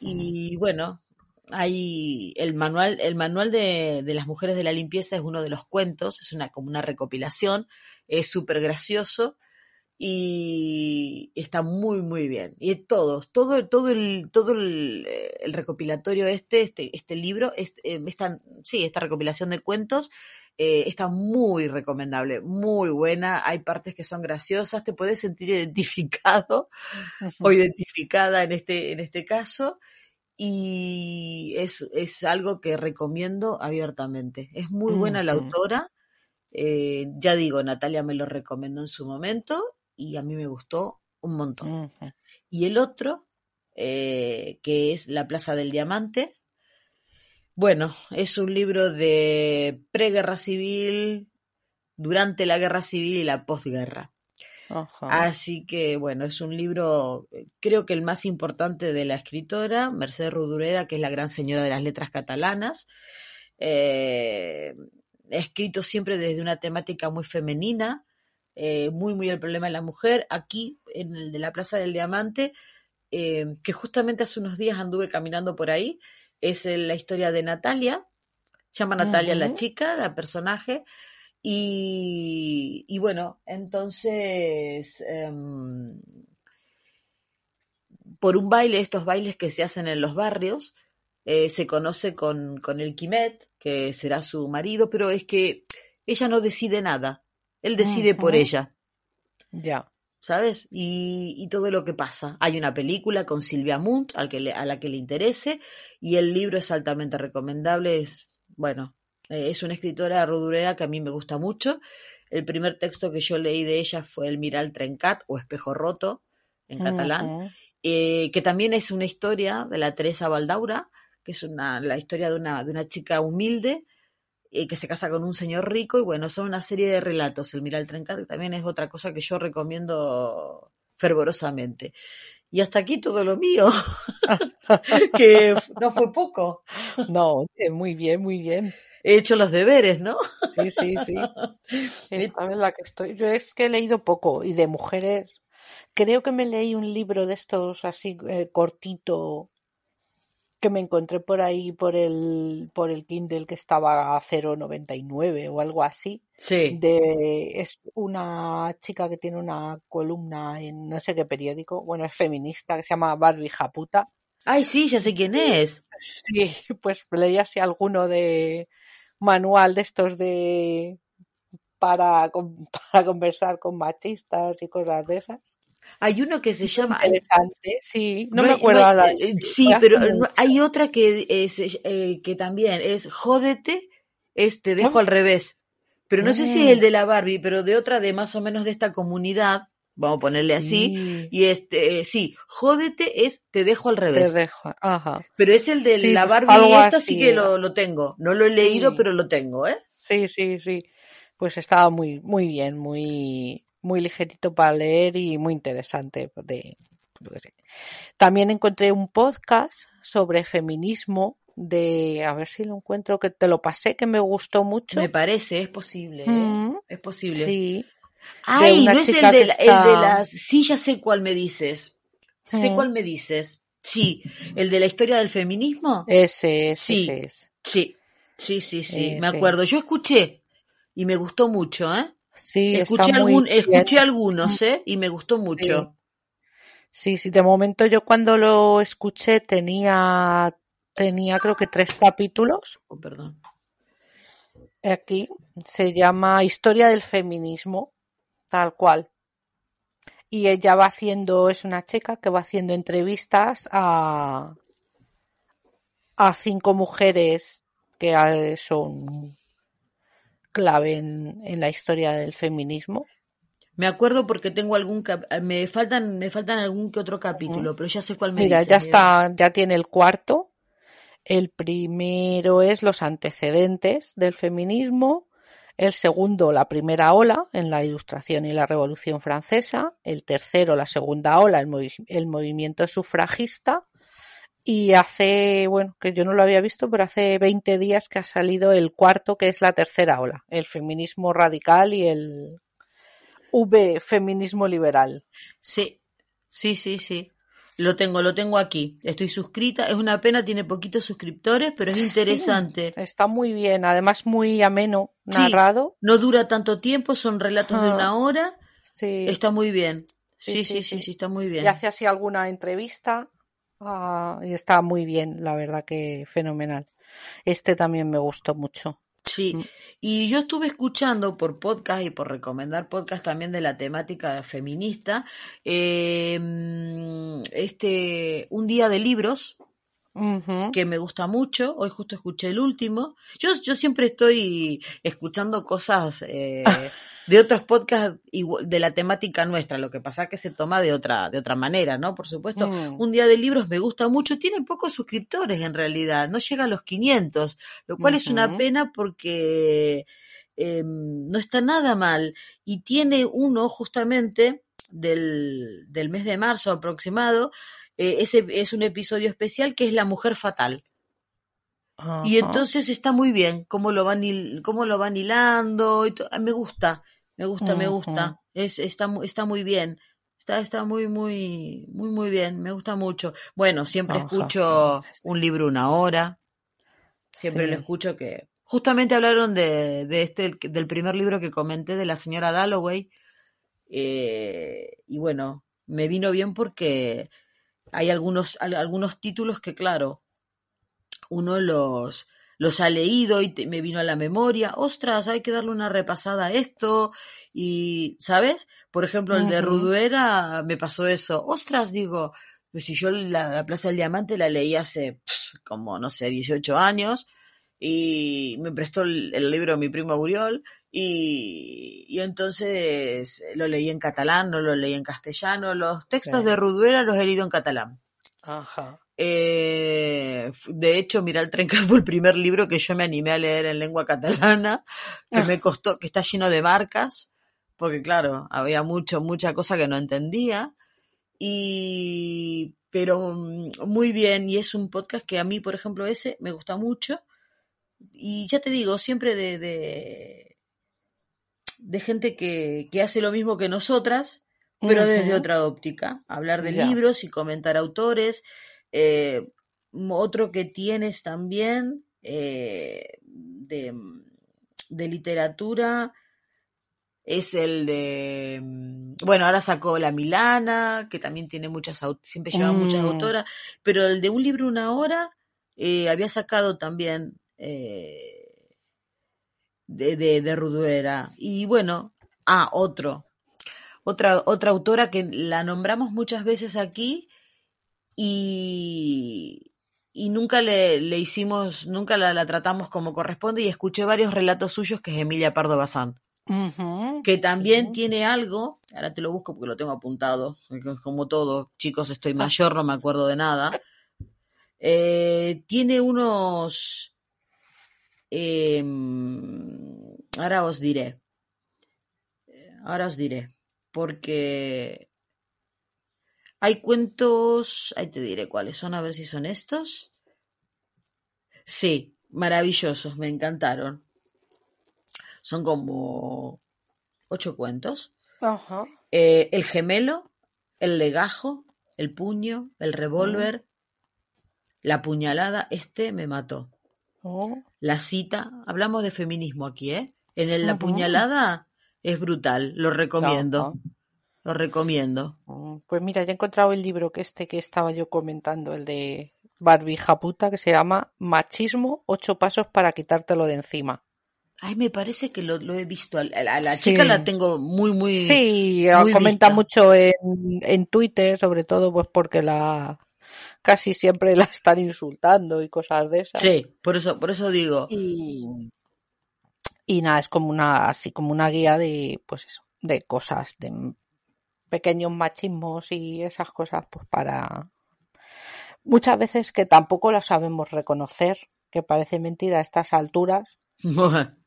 Speaker 2: Y bueno, hay el manual, el manual de, de las mujeres de la limpieza es uno de los cuentos, es una como una recopilación, es súper gracioso y está muy muy bien. Y todos, todo, todo el, todo el, eh, el recopilatorio este, este, este libro, este, eh, esta, sí, esta recopilación de cuentos eh, está muy recomendable, muy buena. Hay partes que son graciosas, te puedes sentir identificado o identificada en este, en este caso. Y es, es algo que recomiendo abiertamente. Es muy buena la autora. eh, ya digo, Natalia me lo recomendó en su momento y a mí me gustó un montón. Y el otro, eh, que es La Plaza del Diamante, bueno, es un libro de preguerra civil, durante la guerra civil y la posguerra.
Speaker 3: Ajá.
Speaker 2: Así que, bueno, es un libro, eh, creo que el más importante de la escritora, Mercedes Rodoreda, que es la gran señora de las letras catalanas. Eh, escrito siempre desde una temática muy femenina, eh, muy, muy el problema de la mujer. Aquí, en el de la Plaza del Diamante, eh, que justamente hace unos días anduve caminando por ahí, es la historia de Natalia, llama Natalia la chica, la personaje, y, y bueno, entonces, em, por un baile, estos bailes que se hacen en los barrios, eh, se conoce con, con el Quimet, que será su marido, pero es que ella no decide nada, él decide por ella.
Speaker 3: Ya.
Speaker 2: ¿sabes? Y, y todo lo que pasa. Hay una película con Silvia Munt al que le- a la que le interese y el libro es altamente recomendable. Es, bueno, eh, es una escritora rodurea que a mí me gusta mucho. El primer texto que yo leí de ella fue El Miral Trencat o Espejo Roto en catalán, eh, que también es una historia de la Teresa Baldaura, que es una, la historia de una, de una chica humilde eh, que se casa con un señor rico y bueno, son una serie de relatos. El Miral Trencat que también es otra cosa que yo recomiendo fervorosamente. Y hasta aquí todo lo mío, que no fue poco.
Speaker 3: No, muy bien, muy bien.
Speaker 2: He hecho los deberes, ¿no?
Speaker 3: Sí, sí, sí. Esta es la que estoy. Yo es que he leído poco y de mujeres. Creo que me leí un libro de estos así eh, cortito que me encontré por ahí por el por el Kindle que estaba a 0.99 o algo así.
Speaker 2: Sí.
Speaker 3: De es una chica que tiene una columna en no sé qué periódico, bueno, es feminista que se llama Barbie Japuta.
Speaker 2: Ay, sí, ya sé quién es.
Speaker 3: Sí, pues leí así alguno de manual de estos de para, para conversar con machistas y cosas de esas.
Speaker 2: Hay uno que se llama...
Speaker 3: Interesante, sí. No, me acuerdo
Speaker 2: eh, Sí, pero hay otra que, es, eh, que también es Jódete, es Te dejo al revés. Pero no sé si es
Speaker 3: Mm.
Speaker 2: el de la Barbie, pero de otra de más o menos de esta comunidad, vamos a ponerle así.
Speaker 3: Sí,
Speaker 2: Y este, eh, sí, Jódete es Te dejo al
Speaker 3: te
Speaker 2: revés.
Speaker 3: dejo. Ajá.
Speaker 2: Pero es el de
Speaker 3: Sí,
Speaker 2: la
Speaker 3: pues
Speaker 2: Barbie esta sí
Speaker 3: así
Speaker 2: que
Speaker 3: era.
Speaker 2: lo, lo tengo. No lo he leído,
Speaker 3: Sí.
Speaker 2: pero lo tengo, ¿eh?
Speaker 3: Sí, sí, sí. Pues estaba muy, muy bien, muy, muy ligerito para leer y muy interesante. De. También encontré un podcast sobre feminismo de, a ver si lo encuentro, que te lo pasé, que me gustó mucho.
Speaker 2: Me parece, es posible, ¿eh?
Speaker 3: Mm,
Speaker 2: Es posible.
Speaker 3: sí,
Speaker 2: Ay, no es el de, la- el de las... Sí, ya sé cuál me dices. Sé
Speaker 3: Mm.
Speaker 2: cuál me dices. Sí, el de la historia del feminismo.
Speaker 3: ese es,
Speaker 2: Sí.
Speaker 3: ese es.
Speaker 2: Sí, sí, sí, sí,
Speaker 3: Eh,
Speaker 2: me
Speaker 3: sí.
Speaker 2: acuerdo. Yo escuché y me gustó mucho, ¿eh?
Speaker 3: Sí,
Speaker 2: Escuché,
Speaker 3: está
Speaker 2: algún, escuché algunos, ¿eh? Y me gustó mucho.
Speaker 3: Sí, sí, de momento yo cuando lo escuché tenía, tenía creo que tres capítulos.
Speaker 2: Oh, perdón.
Speaker 3: Aquí se llama Historia del feminismo, tal cual. Y ella va haciendo, es una chica que va haciendo entrevistas a, a cinco mujeres que eh, son clave en, en la historia del feminismo.
Speaker 2: Me acuerdo porque tengo algún cap- me faltan me faltan algún que otro capítulo, pero ya sé cuál me
Speaker 3: Mira,
Speaker 2: dices,
Speaker 3: ya
Speaker 2: Miguel.
Speaker 3: está, ya tiene el cuarto. El primero es los antecedentes del feminismo. El segundo, la primera ola en la Ilustración y la Revolución Francesa. El tercero, la segunda ola, el, el movimiento sufragista. Y hace, bueno, que yo no lo había visto, pero hace 20 días que ha salido el cuarto, que es la tercera ola, el feminismo radical y el V, feminismo liberal.
Speaker 2: Sí, sí, sí, sí. Lo tengo, lo tengo aquí. Estoy suscrita. Es una pena, tiene poquitos suscriptores, pero es interesante.
Speaker 3: Sí, está muy bien, además muy ameno,
Speaker 2: Sí.
Speaker 3: narrado.
Speaker 2: No dura tanto tiempo, son relatos de
Speaker 3: Ah.
Speaker 2: una hora.
Speaker 3: Sí.
Speaker 2: Está muy bien. Sí,
Speaker 3: Sí,
Speaker 2: sí,
Speaker 3: sí,
Speaker 2: sí, sí,
Speaker 3: sí.
Speaker 2: está muy bien.
Speaker 3: Y hace así alguna entrevista ah, y está muy bien, la verdad que fenomenal. Este también me gustó mucho.
Speaker 2: Sí,
Speaker 3: Mm.
Speaker 2: y yo estuve escuchando por podcast y por recomendar podcast también de la temática feminista, eh, mm, este, un día de libros Que me gusta mucho, hoy justo escuché el último, yo, yo siempre estoy escuchando cosas eh, de otros podcasts de la temática nuestra, lo que pasa que se toma de otra, de otra manera, ¿no? Por supuesto,
Speaker 3: Mm.
Speaker 2: un día de libros me gusta mucho, tiene pocos suscriptores en realidad, no llega a los 500, lo cual es una pena porque eh, no está nada mal. Y tiene uno justamente del, del mes de marzo aproximado, eh, ese es un episodio especial que es La Mujer Fatal. Y entonces está muy bien cómo lo van, hil- cómo lo van hilando. y ah, me gusta, me gusta, me gusta. Es, está, está muy bien. Está, está muy, muy, muy, muy bien. Me gusta mucho. Bueno, siempre
Speaker 3: Ajá,
Speaker 2: escucho
Speaker 3: sí.
Speaker 2: un libro una hora. Siempre lo escucho que. Justamente hablaron de, de este, del primer libro que comenté de la señora Dalloway. eh, y bueno, me vino bien porque hay algunos, al- algunos títulos que, claro, uno los, los ha leído y te- me vino a la memoria, ostras, hay que darle una repasada a esto, y, ¿sabes? Por ejemplo, el de. Ruduera me pasó eso, ostras, digo, pues si yo la, la Plaza del Diamante la leí hace como, no sé, 18 años, y me prestó el, el libro mi primo Uriol, y, y entonces lo leí en catalán, no lo leí en castellano, los textos
Speaker 3: Sí.
Speaker 2: de Ruduera los he leído en catalán.
Speaker 3: Ajá.
Speaker 2: Eh, de hecho, Mira el Trenca fue el primer libro que yo me animé a leer en lengua catalana, que
Speaker 3: Ah.
Speaker 2: me costó, que está lleno de marcas, porque claro, había mucho, mucha cosa que no entendía. Y, pero mm, muy bien, y es un podcast que a mí, por ejemplo, ese me gusta mucho. Y ya te digo, siempre de, de, de gente que, que hace lo mismo que nosotras, pero desde otra óptica. Hablar de
Speaker 3: Ya.
Speaker 2: libros y comentar autores. Eh, otro que tienes también eh, de, de literatura es el de. Bueno, ahora sacó La Milana, que también tiene muchas. Siempre lleva muchas
Speaker 3: Mm.
Speaker 2: autoras. Pero el de un libro, una hora, eh, había sacado también. Eh, de, de, de Ruduera. Y bueno, ah, otro. Otra, otra autora que la nombramos muchas veces aquí y, y nunca le, le hicimos, nunca la, la tratamos como corresponde y escuché varios relatos suyos que es Emilia Pardo Bazán, que también
Speaker 3: Sí.
Speaker 2: tiene algo, ahora te lo busco porque lo tengo apuntado, como todo, chicos,
Speaker 3: Ah.
Speaker 2: estoy mayor, no me acuerdo de nada. Eh, tiene unos, eh, ahora os diré, ahora os diré, porque hay cuentos, ahí te diré cuáles son, a ver si son estos. Sí, maravillosos, me encantaron. Son como ocho cuentos.
Speaker 3: Ajá.
Speaker 2: Eh, el gemelo, el legajo, el puño, el revólver, la puñalada, este me mató.
Speaker 3: Oh.
Speaker 2: La cita, hablamos de feminismo aquí, ¿eh? En el, la puñalada es brutal, lo recomiendo, lo recomiendo.
Speaker 3: Mm, Pues mira, ya he encontrado el libro que este que estaba yo comentando, el de Barbie Japuta, que se llama Machismo, ocho pasos para quitártelo de encima.
Speaker 2: Ay, me parece que lo, lo he visto. A la, a la
Speaker 3: Sí.
Speaker 2: chica la tengo muy, muy.
Speaker 3: Sí,
Speaker 2: muy
Speaker 3: comenta
Speaker 2: vista.
Speaker 3: mucho en, en Twitter, sobre todo pues porque la casi siempre la están insultando y cosas de esas.
Speaker 2: Sí, por eso, por eso digo.
Speaker 3: Y, y nada, es como una, así como una guía de, pues eso, de cosas, de pequeños machismos y esas cosas, pues para muchas veces que tampoco las sabemos reconocer, que parece mentira a estas alturas,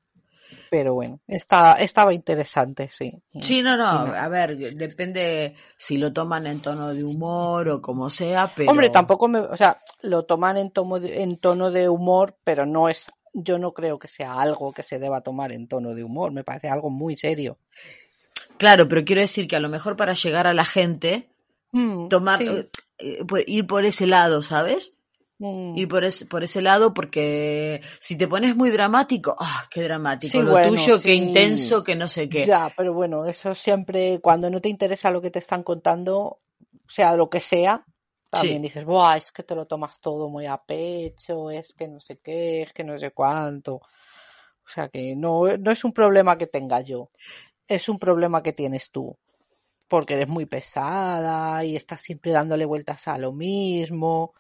Speaker 3: pero bueno, está, estaba interesante, sí.
Speaker 2: Sí, no, no, a ver, depende si lo toman en tono de humor o como sea, pero.
Speaker 3: Hombre, tampoco me, o sea, lo toman en tono de, en tono de humor, pero no es, yo no creo que sea algo que se deba tomar en tono de humor, me parece algo muy serio.
Speaker 2: Claro, pero quiero decir que a lo mejor para llegar a la gente,
Speaker 3: Mm,
Speaker 2: tomar,
Speaker 3: sí.
Speaker 2: eh, por- ir por ese lado, ¿sabes?
Speaker 3: Mm.
Speaker 2: Ir por ese, por ese lado, porque si te pones muy dramático, ¡ah, qué dramático!
Speaker 3: Sí,
Speaker 2: lo
Speaker 3: bueno,
Speaker 2: tuyo, qué intenso, que no sé qué.
Speaker 3: Ya, pero bueno, eso siempre, cuando no te interesa lo que te están contando, sea lo que sea, también
Speaker 2: Sí.
Speaker 3: dices, Buah, es que te lo tomas todo muy a pecho, es que no sé qué, es que no sé cuánto. O sea que no, no es un problema que tenga yo, es un problema que tienes tú. Porque eres muy pesada y estás siempre dándole vueltas a lo mismo,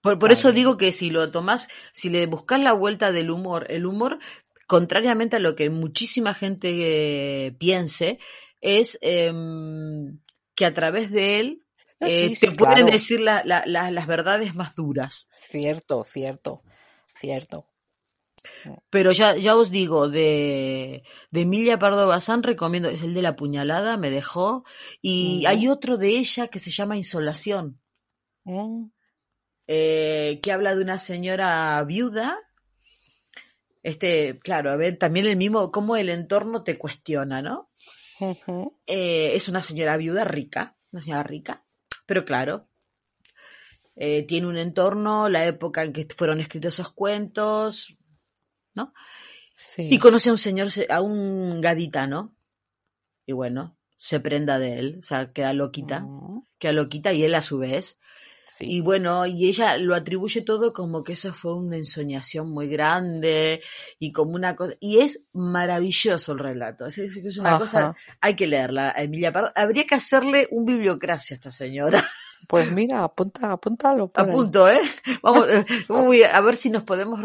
Speaker 2: Por, por eso digo que si lo tomás, si le buscas la vuelta del humor, el humor, contrariamente a lo que muchísima gente eh, piense, es em, que a través de él
Speaker 3: No,
Speaker 2: eh,
Speaker 3: sí, sí,
Speaker 2: te pueden
Speaker 3: claro.
Speaker 2: decir la- la- la- las verdades más duras.
Speaker 3: Cierto, cierto, cierto.
Speaker 2: Pero ya, ya os digo, de, de Emilia Pardo Bazán recomiendo, es el de la puñalada, me dejó. Y hay otro de ella que se llama Insolación,
Speaker 3: Mm,
Speaker 2: eh, que habla de una señora viuda. Este, claro, a ver, también el mismo, cómo el entorno te cuestiona, ¿no? Eh, es una señora viuda rica, una señora rica, pero claro, eh, tiene un entorno, la época en que fueron escritos esos cuentos, ¿no?
Speaker 3: Sí.
Speaker 2: Y conoce a un señor, a un gaditano, y bueno, se prenda de él, o sea, queda loquita,
Speaker 3: Mm,
Speaker 2: queda loquita y él a su vez.
Speaker 3: Sí.
Speaker 2: Y bueno, y ella lo atribuye todo como que eso fue una ensoñación muy grande y como una cosa. Y es maravilloso el relato. Es, es- es una
Speaker 3: Ajá.
Speaker 2: cosa, hay que leerla, Emilia Pardo. Habría que hacerle un bibliocracia a esta señora.
Speaker 3: Pues mira, apunta, apúntalo. por
Speaker 2: A
Speaker 3: ahí.
Speaker 2: punto, ¿eh? Vamos, eh, uy, a ver si nos podemos.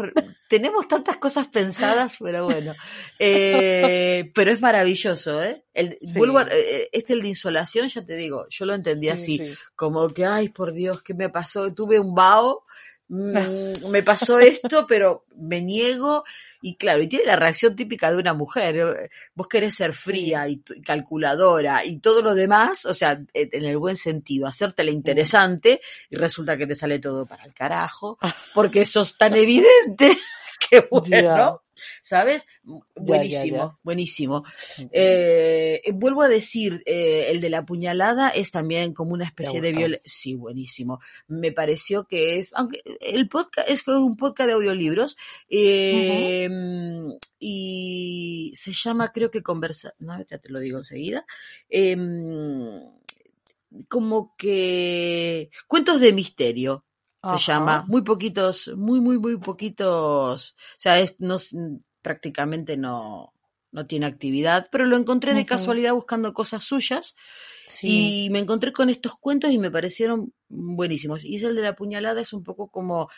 Speaker 2: Tenemos tantas cosas pensadas, pero bueno. Eh, pero es maravilloso, ¿eh? El,
Speaker 3: Sí.
Speaker 2: vuelvo a- eh, este, el de insolación, ya te digo, yo lo entendí
Speaker 3: Sí,
Speaker 2: así
Speaker 3: sí.
Speaker 2: como que, ay, por Dios, ¿qué me pasó? Tuve un vaho, mm, me pasó esto, pero me niego. Y claro, y tiene la reacción típica de una mujer. Vos querés ser fría y, calculadora y todo lo demás, o sea, eh, en el buen sentido, hacértela interesante y resulta que te sale todo para el carajo, porque sos tan evidente que bueno, ¿sabes? Buenísimo, buenísimo. Eh, vuelvo a decir, eh, el de la puñalada es también como una especie de violencia. Sí, buenísimo. Me pareció que es, aunque el podcast es un podcast de audiolibros eh, y se llama, creo que conversa, no, ya te lo digo enseguida. eh, como que cuentos de misterio se llama muy poquitos muy muy muy poquitos o sea es no prácticamente no no tiene actividad pero lo encontré de casualidad buscando cosas suyas
Speaker 3: Sí.
Speaker 2: y me encontré con estos cuentos y me parecieron buenísimos y es el de la puñalada es un poco como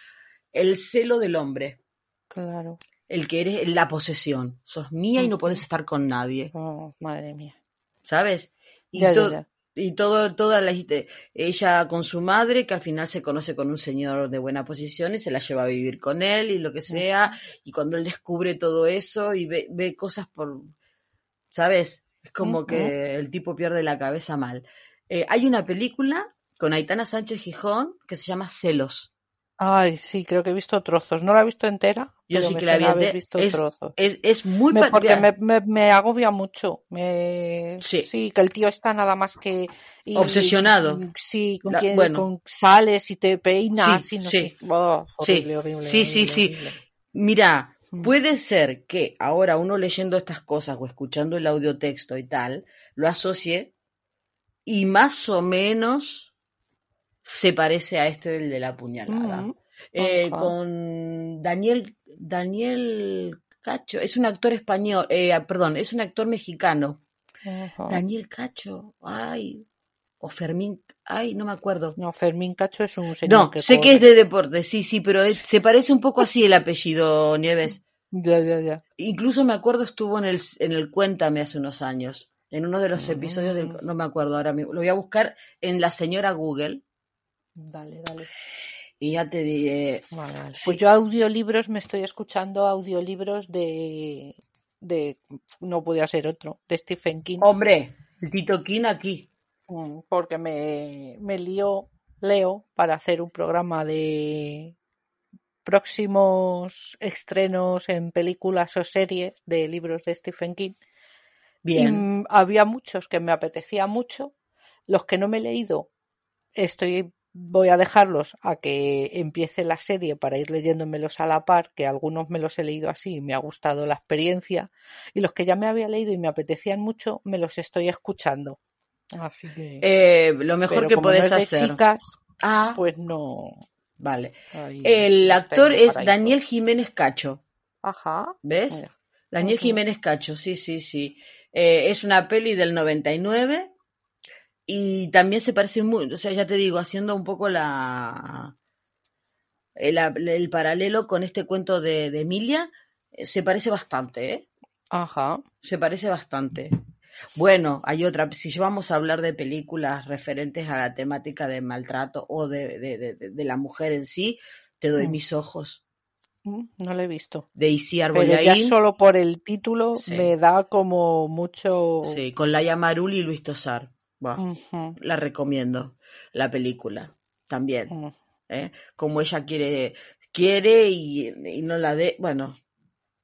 Speaker 2: el celo del hombre
Speaker 3: Claro.
Speaker 2: el que eres la posesión sos mía y no puedes estar con nadie
Speaker 3: Oh, madre mía.
Speaker 2: ¿sabes? Y,
Speaker 3: Ya, ya.
Speaker 2: Y todo, toda la, ella con su madre, que al final se conoce con un señor de buena posición y se la lleva a vivir con él y lo que sea, y cuando él descubre todo eso y ve, ve cosas por, ¿sabes? Es como que el tipo pierde la cabeza mal. Eh, hay una película con Aitana Sánchez Gijón que se llama Celos.
Speaker 3: Ay, sí, creo que he visto trozos. No la he visto entera,
Speaker 2: Yo
Speaker 3: pero
Speaker 2: sí que la ente-
Speaker 3: visto
Speaker 2: es-
Speaker 3: trozos.
Speaker 2: Es, es muy
Speaker 3: Me- porque me, me, me agobia mucho. Me,
Speaker 2: Sí.
Speaker 3: que el tío está nada más que... y-
Speaker 2: Obsesionado.
Speaker 3: y- sí, con
Speaker 2: La-
Speaker 3: quien
Speaker 2: bueno.
Speaker 3: con sales y te peinas
Speaker 2: Sí,
Speaker 3: y no
Speaker 2: sí.
Speaker 3: sé. Oh,
Speaker 2: Sí,
Speaker 3: horrible,
Speaker 2: sí, sí,
Speaker 3: horrible,
Speaker 2: sí. Mira,
Speaker 3: Mm.
Speaker 2: puede ser que ahora uno leyendo estas cosas o escuchando el audiotexto y tal, lo asocie y más o menos se parece a este del de la puñalada.
Speaker 3: Mm,
Speaker 2: Eh, con Daniel, Daniel Cacho, es un actor español, eh, perdón, es un actor mexicano.
Speaker 3: ajá.
Speaker 2: Daniel Cacho, ay, o Fermín, ay, no me acuerdo.
Speaker 3: No, Fermín Cacho es un señor
Speaker 2: No,
Speaker 3: que
Speaker 2: sé que es de deporte, sí, sí, pero es- se parece un poco así el apellido Nieves.
Speaker 3: Ya, ya, ya.
Speaker 2: Incluso me acuerdo estuvo en el, en el Cuéntame hace unos años, en uno de los episodios del...
Speaker 3: Mm.
Speaker 2: No me acuerdo ahora mismo, lo voy a buscar en la señora Google
Speaker 3: Dale, dale.
Speaker 2: y ya te diré...
Speaker 3: Vale, vale.
Speaker 2: Sí.
Speaker 3: Pues yo audiolibros me estoy escuchando audiolibros de de no podía ser otro, de Stephen King,
Speaker 2: Hombre, el Tito King aquí.
Speaker 3: Mm, porque me, me lió Leo para hacer un programa de próximos estrenos en películas o series de libros de Stephen King.
Speaker 2: Bien.
Speaker 3: había muchos que me apetecía mucho. Los que no me he leído, estoy, voy a dejarlos a que empiece la serie para ir leyéndomelos a la par, que algunos me los he leído así y me ha gustado la experiencia. Y los que ya me había leído y me apetecían mucho, me los estoy escuchando. Así que.
Speaker 2: Eh, lo mejor
Speaker 3: pero
Speaker 2: que
Speaker 3: como no
Speaker 2: podés
Speaker 3: es de
Speaker 2: hacer.
Speaker 3: chicas,
Speaker 2: Ah,
Speaker 3: pues no.
Speaker 2: vale.
Speaker 3: ahí
Speaker 2: El actor es. Daniel Jiménez Cacho.
Speaker 3: Ajá.
Speaker 2: ¿Ves?
Speaker 3: Mira.
Speaker 2: Daniel. Jiménez Cacho, sí, sí, sí. Eh, es una peli del 99 y también se parece muy, o sea, ya te digo, haciendo un poco la el, el paralelo con este cuento de, de Emilia, eh, se parece bastante, ¿eh?
Speaker 3: Ajá.
Speaker 2: Se parece bastante. Bueno, hay otra, si vamos a hablar de películas referentes a la temática de maltrato o de, de, de- la mujer en sí, te doy
Speaker 3: Mm.
Speaker 2: mis ojos.
Speaker 3: Mm, No lo he visto.
Speaker 2: de Isiar
Speaker 3: Pero ya solo por el título
Speaker 2: Sí.
Speaker 3: me da como mucho.
Speaker 2: Sí, con Laia Marul y Luis Tosar. La recomiendo, la película también. ¿eh? Como ella quiere, quiere y, y no la de. Bueno,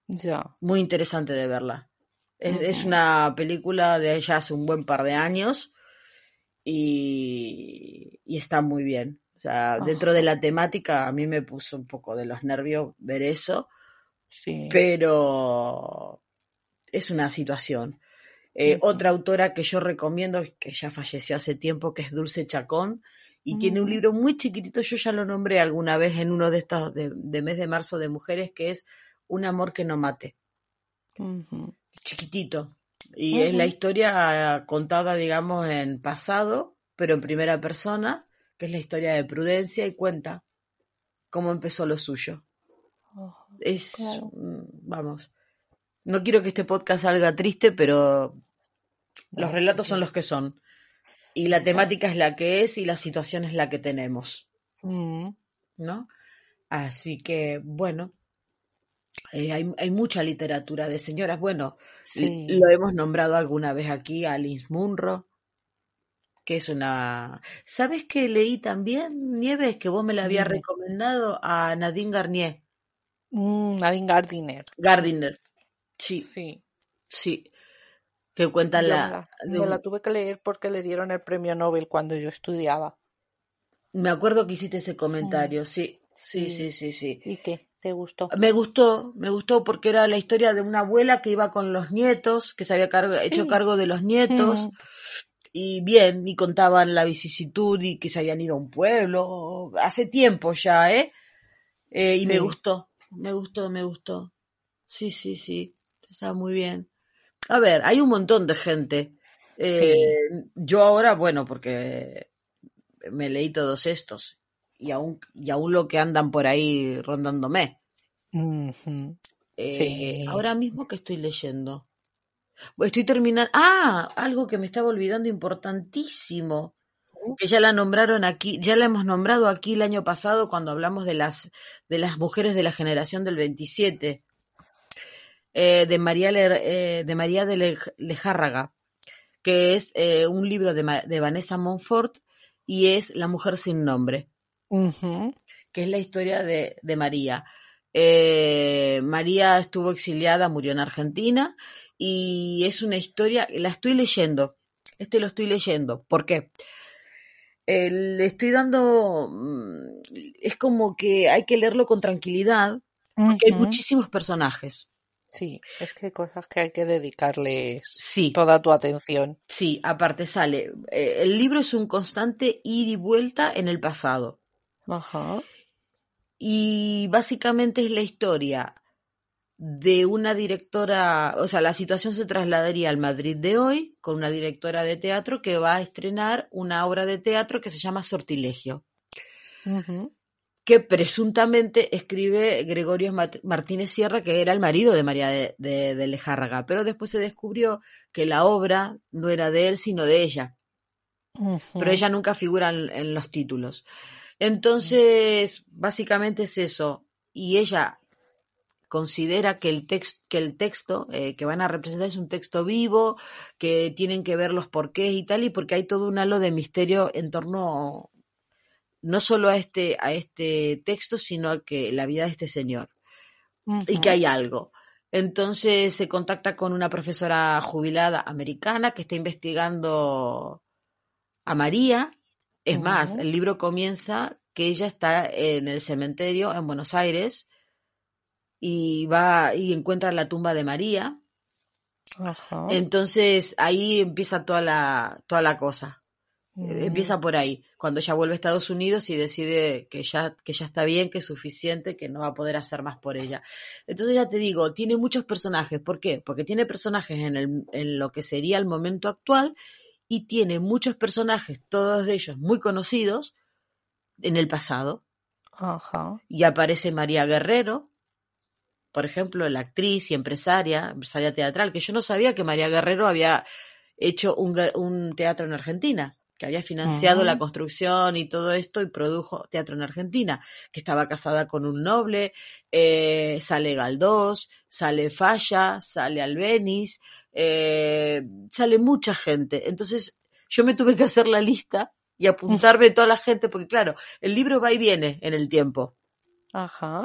Speaker 3: Ya.
Speaker 2: muy interesante de verla. Es, es una película de ella hace un buen par de años y, y está muy bien. O sea, dentro de la temática a mí me puso un poco de los nervios ver eso,
Speaker 3: Sí.
Speaker 2: pero es una situación. Eh. Otra autora que yo recomiendo, que ya falleció hace tiempo, que es Dulce Chacón, y tiene un libro muy chiquitito, yo ya lo nombré alguna vez en uno de estos de, de mes de marzo de mujeres, que es Un amor que no mate chiquitito. Y es la historia contada, digamos, en pasado, pero en primera persona, que es la historia de Prudencia y cuenta cómo empezó lo suyo.
Speaker 3: Oh,
Speaker 2: Es,
Speaker 3: Claro.
Speaker 2: mm, vamos, no quiero que este podcast salga triste, pero los relatos son los que son. Y la temática es la que es y la situación es la que tenemos,
Speaker 3: Mm,
Speaker 2: ¿no? Así que, bueno, eh, hay, hay mucha literatura de señoras. Bueno,
Speaker 3: Sí.
Speaker 2: Lo hemos nombrado alguna vez aquí Alice Munro, que es una... ¿Sabes que leí también, Nieves, que vos me la habías recomendado a Nadine Garnier?
Speaker 3: Mm, Nadine Gardiner.
Speaker 2: Gardiner. Sí,
Speaker 3: Sí.
Speaker 2: sí. Que cuenta
Speaker 3: Yo
Speaker 2: la...
Speaker 3: me la,
Speaker 2: de
Speaker 3: tuve que leer porque le dieron el premio Nobel cuando yo estudiaba.
Speaker 2: Me acuerdo que hiciste ese comentario, sí. Sí,
Speaker 3: Sí.
Speaker 2: sí, sí, sí.
Speaker 3: ¿Y qué? ¿Te gustó?
Speaker 2: Me gustó, me gustó porque era la historia de una abuela que iba con los nietos, que se había cargo- hecho cargo de los nietos.
Speaker 3: Mm,
Speaker 2: y bien, y contaban la vicisitud y que se habían ido a un pueblo, hace tiempo ya, ¿eh? Eh, y me gustó, me gustó, me gustó. Sí, sí, sí, está muy bien. A ver, hay un montón de gente. Eh, Yo ahora, bueno, porque me leí todos estos y aún, y aún lo que andan por ahí rondándome. Eh,
Speaker 3: Sí.
Speaker 2: Ahora mismo que estoy leyendo. Estoy terminando. Ah, algo que me estaba olvidando importantísimo. Que ya la nombraron aquí, ya la hemos nombrado aquí el año pasado cuando hablamos de las, de las mujeres de la generación del 27. Eh, de María, Le- eh, de, María de Lej- Lejárraga, que es eh, un libro de, Vanessa Montfort y es La mujer sin nombre que es la historia de, de María. María estuvo exiliada, murió en Argentina y es una historia, la estoy leyendo, este lo estoy leyendo, ¿por qué? Le estoy dando, mm, es como que hay que leerlo con tranquilidad, porque hay muchísimos personajes.
Speaker 3: Sí, es que hay cosas que hay que dedicarles
Speaker 2: Sí,
Speaker 3: toda tu atención.
Speaker 2: sí, aparte sale, eh, el libro es un constante ir y vuelta en el pasado.
Speaker 3: Ajá.
Speaker 2: Y básicamente es la historia de una directora, o sea, la situación se trasladaría al Madrid de hoy con una directora de teatro que va a estrenar una obra de teatro que se llama Sortilegio. Que presuntamente escribe Gregorio Martínez Sierra, que era el marido de María de, de, de Lejárraga, pero después se descubrió que la obra no era de él, sino de ella pero ella nunca figura en, en los títulos. Entonces, básicamente es eso. Y ella considera que el, text, que, el texto eh, que van a representar es un texto vivo, que tienen que ver los porqués y tal, y porque hay todo un halo de misterio en torno no solo a este, a este texto, sino a que la vida de este señor y que hay algo. Entonces se contacta con una profesora jubilada americana que está investigando a María. Es más, el libro comienza que ella está en el cementerio en Buenos Aires y va y encuentra la tumba de María.
Speaker 3: Ajá.
Speaker 2: Entonces ahí empieza toda la, toda la cosa.
Speaker 3: Mm.
Speaker 2: Empieza por ahí, cuando ella vuelve a Estados Unidos y decide que ya, que ya está bien, que es suficiente, que no va a poder hacer más por ella. Entonces ya te digo, tiene muchos personajes. ¿Por qué? Porque tiene personajes en, el, en lo que sería el momento actual y tiene muchos personajes, todos de ellos muy conocidos, en el pasado.
Speaker 3: Ajá.
Speaker 2: Y aparece María Guerrero, por ejemplo, la actriz y empresaria, empresaria teatral, que yo no sabía que María Guerrero había hecho un, un teatro en Argentina, que había financiado la construcción y todo esto y produjo teatro en Argentina, que estaba casada con un noble, eh, sale Galdós, sale Falla, sale Albeniz, eh, sale mucha gente. Entonces yo me tuve que hacer la lista y apuntarme toda la gente, porque claro, el libro va y viene en el tiempo
Speaker 3: Ajá.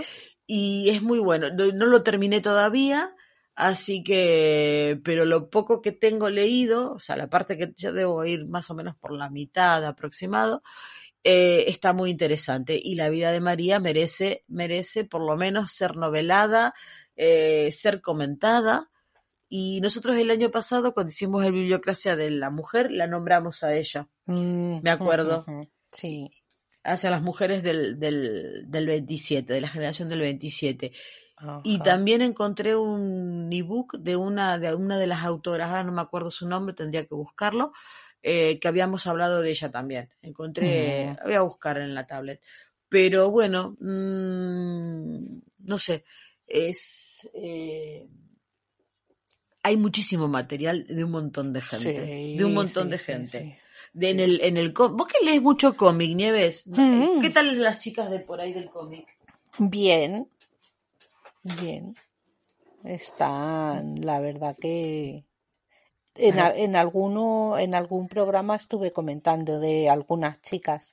Speaker 2: y es muy bueno. No, no lo terminé todavía, así que, pero lo poco que tengo leído, o sea, la parte que ya debo ir más o menos por la mitad aproximado, eh, está muy interesante y la vida de María merece, merece por lo menos ser novelada, eh, ser comentada. Y nosotros el año pasado, cuando hicimos el Bibliocracia de la Mujer, la nombramos a ella,
Speaker 3: Mm,
Speaker 2: Me acuerdo.
Speaker 3: Sí.
Speaker 2: hacia las mujeres del, del, del 27, de la generación del 27. Y también encontré un ebook de una de una de las autoras, no me acuerdo su nombre, tendría que buscarlo, eh, que habíamos hablado de ella también. Encontré, voy a buscar en la tablet. Pero bueno, mm, no sé, es eh, hay muchísimo material de un montón de gente, de un montón
Speaker 3: sí,
Speaker 2: de gente.
Speaker 3: sí.
Speaker 2: De en el en el vos que lees mucho cómic, Nieves,
Speaker 3: Mm.
Speaker 2: ¿qué tal las chicas de por ahí del cómic?
Speaker 3: Bien, bien. Están, la verdad que en, a- en alguno, en algún programa estuve comentando de algunas chicas.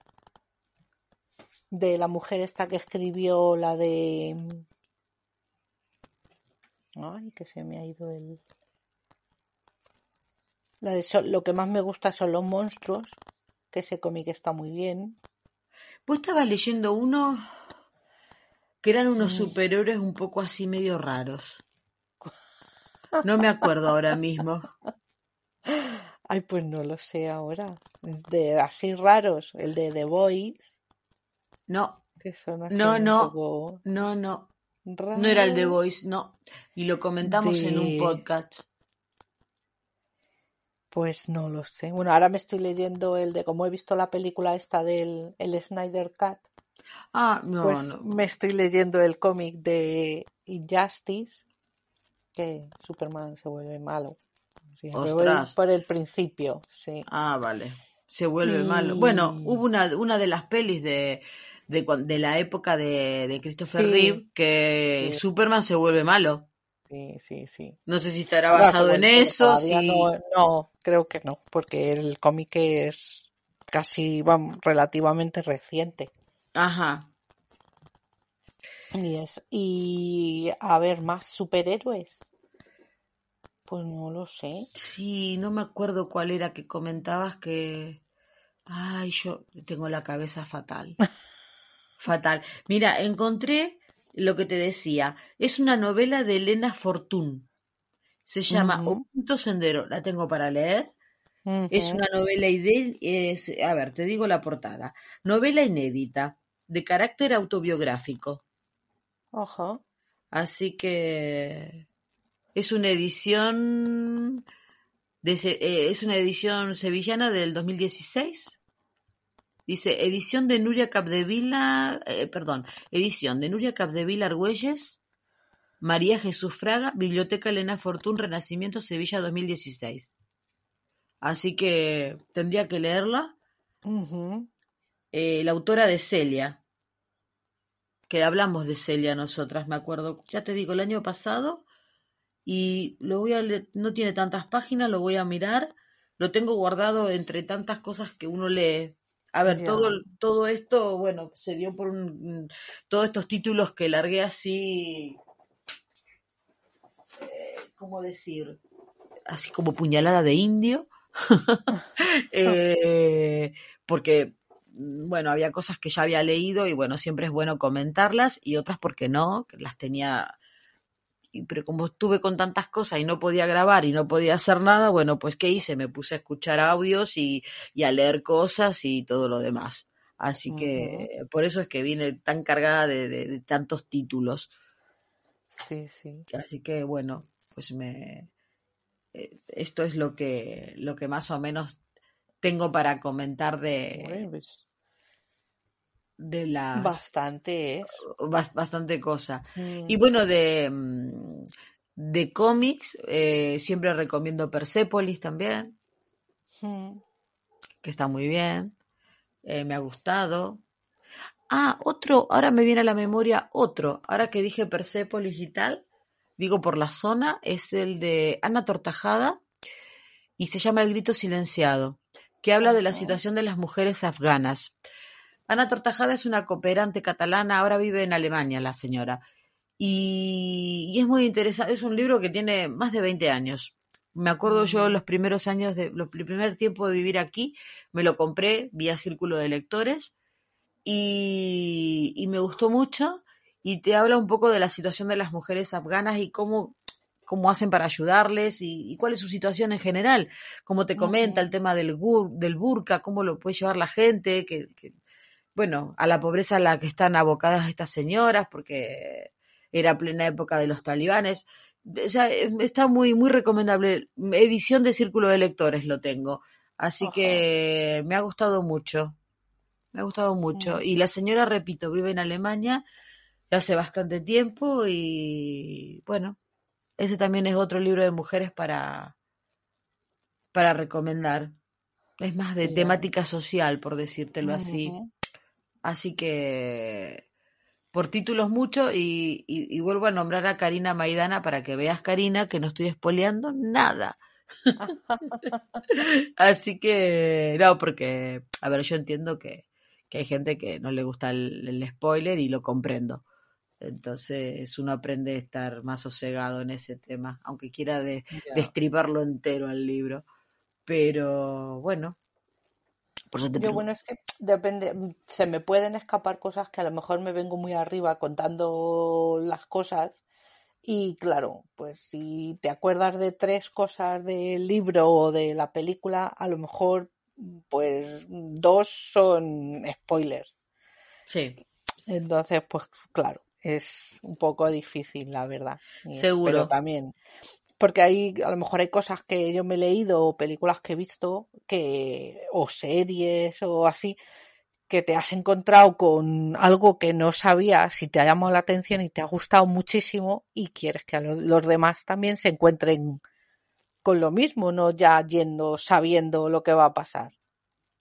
Speaker 3: De la mujer esta que escribió la de. Ay, que se me ha ido el. La de so- lo que más me gusta son los monstruos, que ese cómic está muy bien.
Speaker 2: Vos estabas leyendo uno que eran unos superhéroes un poco así medio raros. No me acuerdo ahora mismo.
Speaker 3: Ay, pues no lo sé ahora. De así raros, el de The Voice,
Speaker 2: No,
Speaker 3: que son así
Speaker 2: no, no,
Speaker 3: poco
Speaker 2: no, no. No era el
Speaker 3: raros.
Speaker 2: Voice, no. Y lo comentamos en un podcast.
Speaker 3: Pues no lo sé. Bueno, ahora me estoy leyendo el de, como he visto la película esta del el Snyder Cut,
Speaker 2: Ah, no,
Speaker 3: pues
Speaker 2: no.
Speaker 3: me estoy leyendo el cómic de Injustice, que Superman se vuelve malo. Sí, por el principio, sí.
Speaker 2: Ah, vale. Se vuelve
Speaker 3: Y-
Speaker 2: malo. Bueno, hubo una, una de las pelis de, de, la época de, de Christopher
Speaker 3: Sí.
Speaker 2: Reeve que
Speaker 3: Sí.
Speaker 2: Superman se vuelve malo.
Speaker 3: Sí, sí, sí.
Speaker 2: No sé si estará basado en eso,
Speaker 3: no, no, creo que no, porque el cómic es casi, vamos, relativamente reciente.
Speaker 2: Ajá.
Speaker 3: Y eso. Y a ver, más superhéroes. Pues no lo sé.
Speaker 2: Sí, no me acuerdo cuál era que comentabas que... Ay, yo tengo la cabeza fatal. Fatal. Mira, encontré lo que te decía. Es una novela de Elena Fortún. Se llama
Speaker 3: Ujú.
Speaker 2: Oculto Sendero. La tengo para leer. Es una novela es, a ver, te digo la portada. Novela inédita, de carácter autobiográfico.
Speaker 3: Ajá.
Speaker 2: Así que es una edición de eh, es una edición sevillana del 2016. Dice edición de Nuria Capdevila, eh, perdón, edición de Nuria Capdevila Argüelles, María Jesús Fraga, Biblioteca Elena Fortún, Renacimiento Sevilla 2016. Así que tendría que leerla. Eh, la autora de Celia, que hablamos de Celia nosotras, me acuerdo, ya te digo, el año pasado, y lo voy a leer, no tiene tantas páginas, lo voy a mirar, lo tengo guardado entre tantas cosas que uno lee. A ver, todo, todo esto, bueno, se dio por un, todos estos títulos que largué así, eh, ¿cómo decir? Así como puñalada de indio. Eh, porque, bueno, había cosas que ya había leído y bueno, siempre es bueno comentarlas y otras porque no, que las tenía, y- pero como estuve con tantas cosas y no podía grabar y no podía hacer nada, bueno, pues ¿qué hice? Me puse a escuchar audios y, y a leer cosas y todo lo demás. Así que por eso es que vine tan cargada de, de- de tantos títulos.
Speaker 3: Sí, sí.
Speaker 2: Así que bueno, pues me eh, esto es lo que lo que más o menos tengo para comentar de,
Speaker 3: pues,
Speaker 2: de las
Speaker 3: bastante es.
Speaker 2: bas- bastante cosa.
Speaker 3: Mm.
Speaker 2: Y bueno, de mm, de cómics eh, siempre recomiendo Persepolis también.
Speaker 3: Mm.
Speaker 2: que está muy bien, eh, me ha gustado. Ah, otro, ahora me viene a la memoria otro, ahora que dije Persepolis y tal, digo por la zona, es el de Ana Tortajada y se llama El grito silenciado, que habla de la situación de las mujeres afganas. Ana Tortajada es una cooperante catalana, ahora vive en Alemania la señora. Y, y es muy interesante, es un libro que tiene más de 20 años. Me acuerdo yo los primeros años, de, los, el primer tiempo de vivir aquí, me lo compré vía Círculo de Lectores y, y me gustó mucho y te habla un poco de la situación de las mujeres afganas y cómo, cómo hacen para ayudarles y, y cuál es su situación en general. Como te comenta el tema del, gur, del burka, cómo lo puede llevar la gente, que, que, bueno, a la pobreza a la que están abocadas estas señoras, porque era plena época de los talibanes. O sea, está muy, muy recomendable. Edición de Círculo de Lectores lo tengo. Así que me ha gustado mucho. Me ha gustado mucho. Y la señora, repito, vive en Alemania hace bastante tiempo y bueno, ese también es otro libro de mujeres para, para recomendar. Es más de
Speaker 3: Sí,
Speaker 2: temática social, por decírtelo así. Así que por títulos mucho y, y- y vuelvo a nombrar a Karina Maidana para que veas, Karina, que no estoy espoleando nada. Así que, no, porque, a ver, yo entiendo que, que hay gente que no le gusta el, el spoiler y lo comprendo. Entonces uno aprende a estar más sosegado en ese tema, aunque quiera de, destriparlo entero al libro. Pero bueno, por eso te
Speaker 3: Yo, bueno, es que depende, se me pueden escapar cosas que a lo mejor me vengo muy arriba contando las cosas y claro, pues si te acuerdas de tres cosas del libro o de la película, a lo mejor pues dos son spoilers.
Speaker 2: Sí,
Speaker 3: Entonces, pues claro, es un poco difícil, la verdad. Y- Pero
Speaker 2: seguro.
Speaker 3: también, porque hay, a lo mejor hay cosas que yo me he leído o películas que he visto que, o series o así, que te has encontrado con algo que no sabías y te ha llamado la atención y te ha gustado muchísimo y quieres que los demás también se encuentren con lo mismo, no ya yendo sabiendo lo que va a pasar,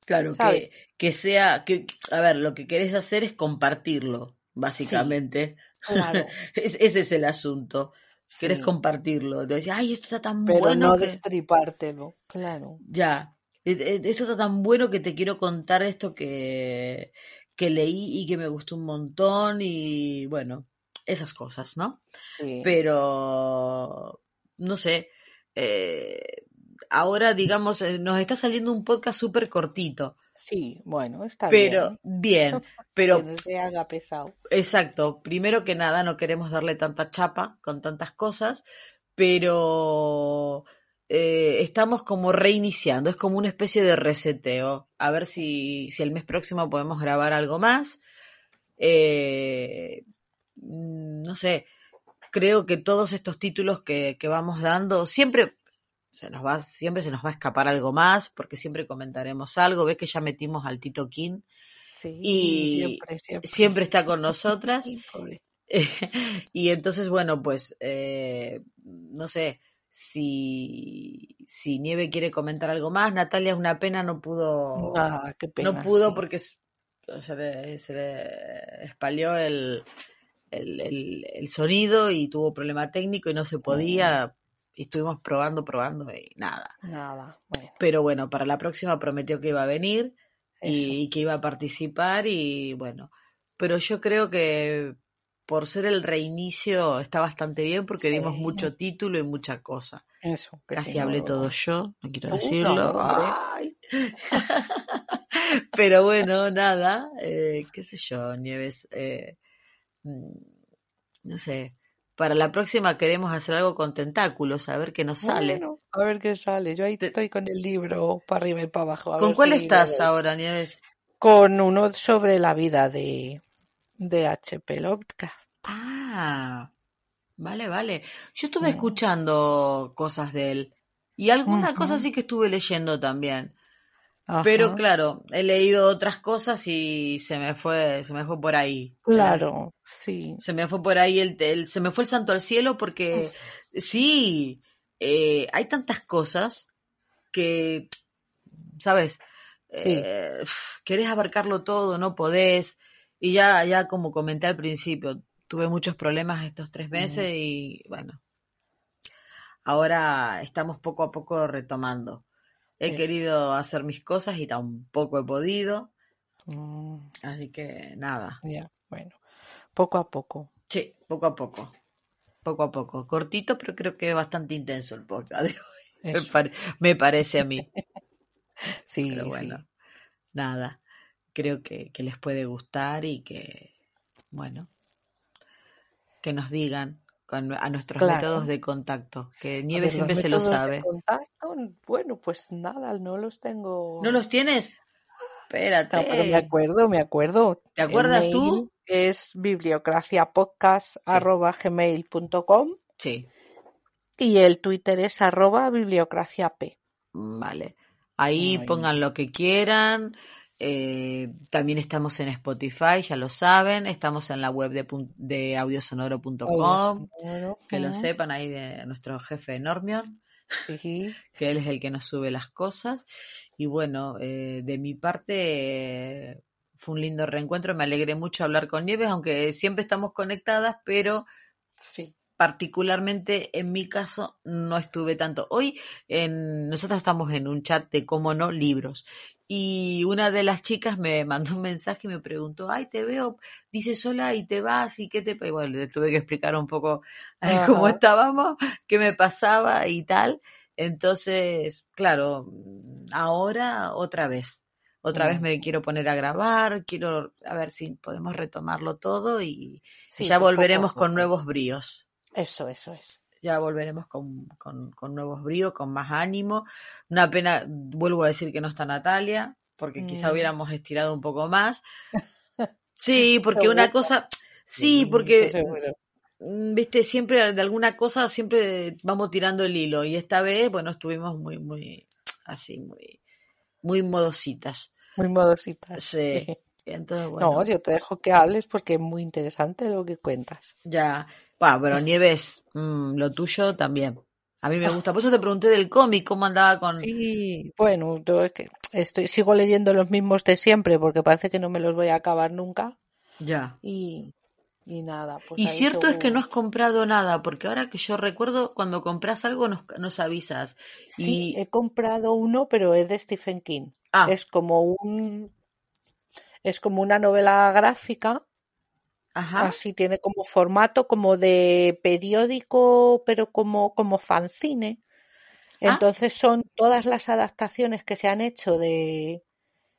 Speaker 2: Claro,
Speaker 3: ¿sabes?
Speaker 2: que, que sea, que, a ver, lo que querés hacer es compartirlo,
Speaker 3: Sí,
Speaker 2: básicamente.
Speaker 3: claro,
Speaker 2: Es- ese es el asunto. Querés
Speaker 3: sí,
Speaker 2: compartirlo. Te decís, ay, esto está tan
Speaker 3: pero
Speaker 2: bueno
Speaker 3: no
Speaker 2: que.
Speaker 3: destripártelo, claro.
Speaker 2: Ya. E- e- Esto está tan bueno que te quiero contar esto que, que leí y que me gustó un montón y bueno, esas cosas, ¿no?
Speaker 3: Sí,
Speaker 2: Pero, no sé, eh, ahora digamos, eh, nos está saliendo un podcast súper cortito,
Speaker 3: sí, bueno, está
Speaker 2: pero
Speaker 3: bien.
Speaker 2: bien,
Speaker 3: Que
Speaker 2: pero
Speaker 3: no se haga pesado.
Speaker 2: exacto, primero que nada no queremos darle tanta chapa con tantas cosas, pero eh, estamos como reiniciando, es como una especie de reseteo, a ver si, si el mes próximo podemos grabar algo más. Eh, mm, no sé, creo que todos estos títulos que, que vamos dando, siempre se nos va, siempre se nos va a escapar algo más, porque siempre comentaremos algo. Ves que ya metimos al Tito King
Speaker 3: Sí,
Speaker 2: y
Speaker 3: siempre, siempre.
Speaker 2: siempre está con nosotras. Y entonces, bueno, pues eh, no sé si, si Nieve quiere comentar algo más. Natalia es una pena, no pudo,
Speaker 3: Ah, qué pena,
Speaker 2: no pudo
Speaker 3: sí.
Speaker 2: porque se le, se le espalió el, el, el- el sonido y tuvo problema técnico y no se podía. Y estuvimos probando, probando y nada.
Speaker 3: Nada, bueno,
Speaker 2: Pero bueno, para la próxima prometió que iba a venir y, y que iba a participar y bueno, pero yo creo que por ser el reinicio está bastante bien porque dimos mucho título y mucha cosa.
Speaker 3: eso, que
Speaker 2: Casi hablé todo yo, no quiero decirlo. Ay. Pero bueno, nada, eh, qué sé yo, Nieves, eh, mm, no sé, para la próxima queremos hacer algo con tentáculos, a ver qué nos sale.
Speaker 3: Bueno, a ver qué sale. Yo ahí
Speaker 2: Te-
Speaker 3: estoy con el libro para arriba y para abajo. A
Speaker 2: ¿Con
Speaker 3: ver
Speaker 2: cuál
Speaker 3: si
Speaker 2: estás ahora, Nieves?
Speaker 3: Con uno sobre la vida de, de H.P. Lovecraft.
Speaker 2: Ah, vale, vale. Yo estuve
Speaker 3: Mm.
Speaker 2: escuchando cosas de él y algunas cosas
Speaker 3: Ujú.
Speaker 2: sí que estuve leyendo también. Pero claro, he leído otras cosas y se me fue, se me fue por ahí.
Speaker 3: Claro, sí.
Speaker 2: se me fue por ahí el, el- se me fue el santo al cielo porque sí, eh, hay tantas cosas que, ¿sabes?
Speaker 3: Sí.
Speaker 2: eh, querés abarcarlo todo, no podés. Y ya, ya como comenté al principio, tuve muchos problemas estos tres meses y bueno, ahora estamos poco a poco retomando. He querido hacer mis cosas y tampoco he podido,
Speaker 3: Mm,
Speaker 2: así que nada.
Speaker 3: ya, bueno, poco a poco.
Speaker 2: Sí, poco a poco. Poco a poco. Cortito, pero creo que es bastante intenso el podcast de hoy. Me,
Speaker 3: Eso.
Speaker 2: pare- me parece a mí.
Speaker 3: Sí,
Speaker 2: Pero
Speaker 3: sí.
Speaker 2: bueno, nada. Creo que, que les puede gustar y que, bueno, que nos digan a nuestros
Speaker 3: Claro.
Speaker 2: métodos de contacto, que Nieve
Speaker 3: ver,
Speaker 2: siempre se lo
Speaker 3: métodos de
Speaker 2: sabe.
Speaker 3: contacto, bueno, pues nada, no los tengo.
Speaker 2: ¿No los tienes? Espérate.
Speaker 3: No, pero me acuerdo, me acuerdo.
Speaker 2: ¿Te acuerdas tú?
Speaker 3: Es bibliocraciapodcast.gmail.com
Speaker 2: Sí,
Speaker 3: y el Twitter es arroba bibliocraciap.
Speaker 2: vale. Ahí
Speaker 3: Ay.
Speaker 2: pongan lo que quieran. Eh, también estamos en Spotify, ya lo saben. Estamos en la web de, de audiosonoro.com. Que lo sepan ahí de nuestro jefe Normion.
Speaker 3: Sí,
Speaker 2: que él es el que nos sube las cosas. Y bueno, eh, de mi parte eh, fue un lindo reencuentro, me alegré mucho hablar con Nieves, aunque siempre estamos conectadas, pero
Speaker 3: sí.
Speaker 2: particularmente en mi caso no estuve tanto. Hoy en, nosotros estamos en un chat de cómo no libros. Y una de las chicas me mandó un mensaje y me preguntó, ay, te veo, dices hola y te vas y qué te... Y bueno, le tuve que explicar un poco eh, cómo estábamos, qué me pasaba y tal. Entonces, claro, ahora otra vez. Otra vez me quiero poner a grabar, quiero a ver si podemos retomarlo todo y
Speaker 3: Sí,
Speaker 2: ya
Speaker 3: pues poco
Speaker 2: volveremos con nuevos bríos.
Speaker 3: Eso, eso es.
Speaker 2: Ya volveremos con, con, con nuevos bríos, con más ánimo. Una pena, vuelvo a decir que no está Natalia, porque quizá
Speaker 3: Mm.
Speaker 2: hubiéramos estirado un poco más. Sí, porque una cosa, sí, porque mm, viste, siempre de alguna cosa siempre vamos tirando el hilo y esta vez, bueno, estuvimos muy, muy, así, muy, muy modositas.
Speaker 3: Muy modositas.
Speaker 2: Sí. Entonces, bueno,
Speaker 3: No, yo te dejo que hables porque es muy interesante lo que cuentas.
Speaker 2: ya, bueno, pero Nieves, mm, lo tuyo también. A mí me gusta, por eso te pregunté del cómic, cómo andaba con...
Speaker 3: Sí, bueno, yo es que estoy, sigo leyendo los mismos de siempre porque parece que no me los voy a acabar nunca
Speaker 2: Ya.
Speaker 3: y, y nada. Pues
Speaker 2: Y cierto es que no has comprado nada, porque ahora que yo recuerdo, cuando compras algo nos, nos avisas.
Speaker 3: Sí,
Speaker 2: Y,
Speaker 3: he comprado uno, pero es de Stephen King.
Speaker 2: ah,
Speaker 3: Es como un, es como una novela gráfica,
Speaker 2: ajá,
Speaker 3: así tiene como formato como de periódico, pero como, como fanzine.
Speaker 2: Ah.
Speaker 3: Entonces son todas las adaptaciones que se han hecho de,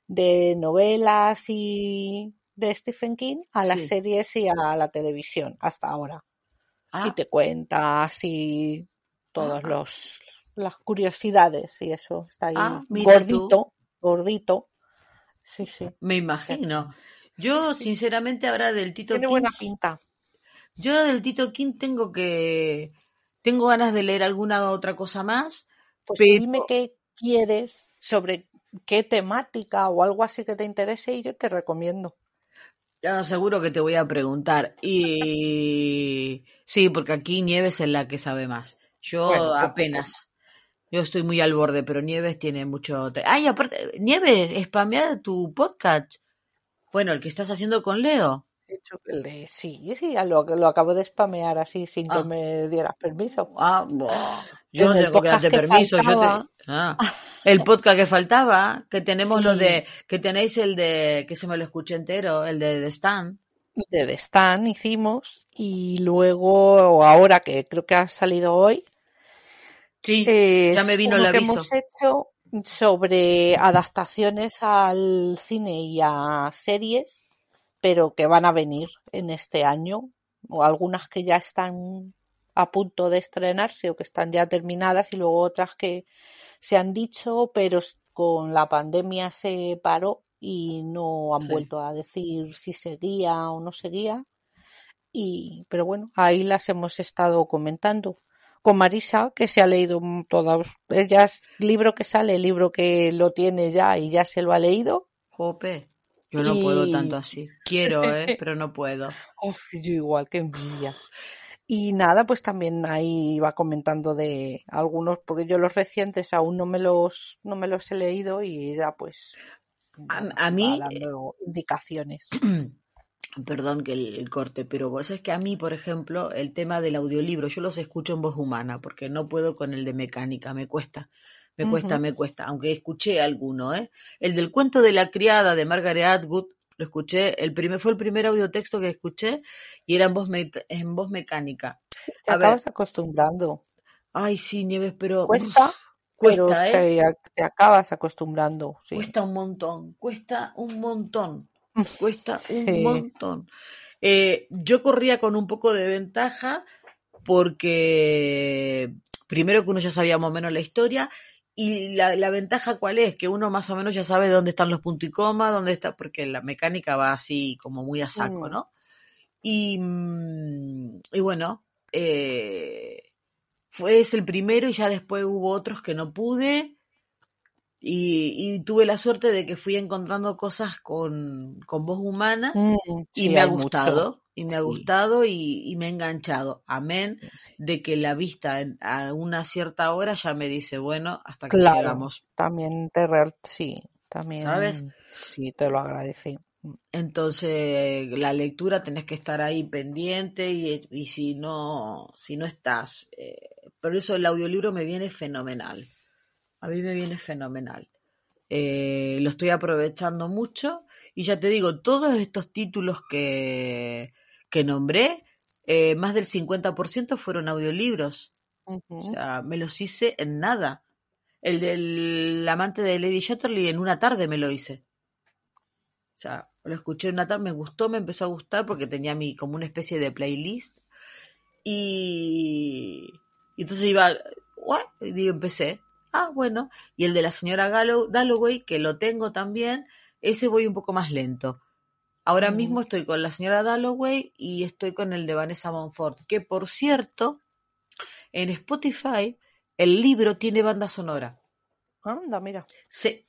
Speaker 3: de novelas y de Stephen King a las
Speaker 2: Sí.
Speaker 3: series y a la televisión hasta ahora. Y
Speaker 2: ah,
Speaker 3: te cuenta así todos
Speaker 2: Ah.
Speaker 3: los las curiosidades y eso está ahí
Speaker 2: Ah,
Speaker 3: gordito, gordito. Sí, sí.
Speaker 2: me imagino. Yo,
Speaker 3: Sí,
Speaker 2: sinceramente, ahora del Tito
Speaker 3: Tiene
Speaker 2: King,
Speaker 3: buena pinta.
Speaker 2: yo del Tito King tengo que, tengo ganas de leer alguna otra cosa más,
Speaker 3: Pues
Speaker 2: pero,
Speaker 3: dime qué quieres, sobre qué temática o algo así que te interese y yo te recomiendo.
Speaker 2: ya seguro que te voy a preguntar. Y sí, porque aquí Nieves es la que sabe más. Yo
Speaker 3: Bueno, a
Speaker 2: apenas. Yo estoy muy al borde, pero Nieves tiene mucho. Ay, aparte, Nieves, spamea tu podcast. Bueno, el que estás haciendo con Leo.
Speaker 3: De de- sí, sí, lo, lo acabo de spamear así sin que
Speaker 2: Ah.
Speaker 3: me dieras permiso.
Speaker 2: Ah, buah, yo
Speaker 3: En
Speaker 2: no tengo que darte
Speaker 3: que
Speaker 2: permiso. Yo te... Ah, el podcast que faltaba, que tenemos lo
Speaker 3: Sí.
Speaker 2: de, que tenéis el de, que se me lo escuché entero, el de The Stand. Sí,
Speaker 3: es
Speaker 2: ya me vino el
Speaker 3: que
Speaker 2: aviso.
Speaker 3: hemos hecho sobre adaptaciones al cine y a series pero que van a venir en este año o algunas que ya están a punto de estrenarse o que están ya terminadas y luego otras que se han dicho pero con la pandemia se paró y no han
Speaker 2: Sí.
Speaker 3: vuelto a decir si seguía o no seguía. Y, pero bueno, ahí las hemos estado comentando. Con Marisa, que se ha leído todos, ella es libro que sale, libro que lo tiene ya y ya se lo ha leído.
Speaker 2: Jope. Yo no puedo tanto así. Quiero, ¿eh? Pero no puedo.
Speaker 3: Uf, yo igual, que envidia. Y nada, pues también ahí va comentando de algunos, porque yo los recientes aún no me los, no me los he leído y ella pues
Speaker 2: A- a mí,
Speaker 3: va dando indicaciones.
Speaker 2: Perdón que el, el corte, pero vos sabés que a mí, por ejemplo, el tema del audiolibro, yo los escucho en voz humana, porque no puedo con el de mecánica, me cuesta, me cuesta, me cuesta, aunque escuché alguno, ¿eh? El del cuento de la criada de Margaret Atwood, lo escuché, el primer, fue el primer audiotexto que escuché y era en voz, me- en voz mecánica.
Speaker 3: Te
Speaker 2: A ver.
Speaker 3: acabas acostumbrando.
Speaker 2: Ay, sí, Nieves, pero...
Speaker 3: Cuesta,
Speaker 2: uf, cuesta,
Speaker 3: pero
Speaker 2: ¿eh?
Speaker 3: te, te acabas acostumbrando. Sí.
Speaker 2: Cuesta un montón, cuesta un montón, cuesta
Speaker 3: Sí.
Speaker 2: un montón. Eh, yo corría con un poco de ventaja porque primero que uno ya sabía más o menos la historia y la, la ventaja cuál es, que uno más o menos ya sabe dónde están los puntos y coma, dónde está, porque la mecánica va así como muy a saco,
Speaker 3: Mm.
Speaker 2: ¿no? Y, mm, y bueno, eh, fue ese el primero y ya después hubo otros que no pude. Y, y tuve la suerte de que fui encontrando cosas con, con voz humana
Speaker 3: Mm,
Speaker 2: y
Speaker 3: sí,
Speaker 2: me ha gustado, y me ha gustado y, me ha enganchado. Amén
Speaker 3: Sí.
Speaker 2: de que la vista en- a una cierta hora ya me dice, bueno, hasta que
Speaker 3: Claro,
Speaker 2: llegamos.
Speaker 3: también te real, sí, también
Speaker 2: ¿Sabes?
Speaker 3: sí te lo agradece.
Speaker 2: Entonces, la lectura tenés que estar ahí pendiente y, y si no, si no estás. eh, por eso el audiolibro me viene fenomenal. A mí me viene fenomenal. Eh, lo estoy aprovechando mucho y ya te digo, todos estos títulos que, que nombré, eh, más del 50% fueron audiolibros. O sea, me los hice en nada. El del amante de Lady Shatterley en una tarde me lo hice. O sea, lo escuché en una tarde, me gustó, me empezó a gustar porque tenía mi, como una especie de playlist. Y, y entonces iba, ¿what? Y empecé. Ah, bueno. Y el de la señora Gallo- Dalloway, que lo tengo también, ese voy un poco más lento. Ahora
Speaker 3: Mm.
Speaker 2: mismo estoy con la señora Dalloway y estoy con el de Vanessa Monfort, que por cierto, en Spotify el libro tiene banda sonora.
Speaker 3: Anda, mira.
Speaker 2: Sí.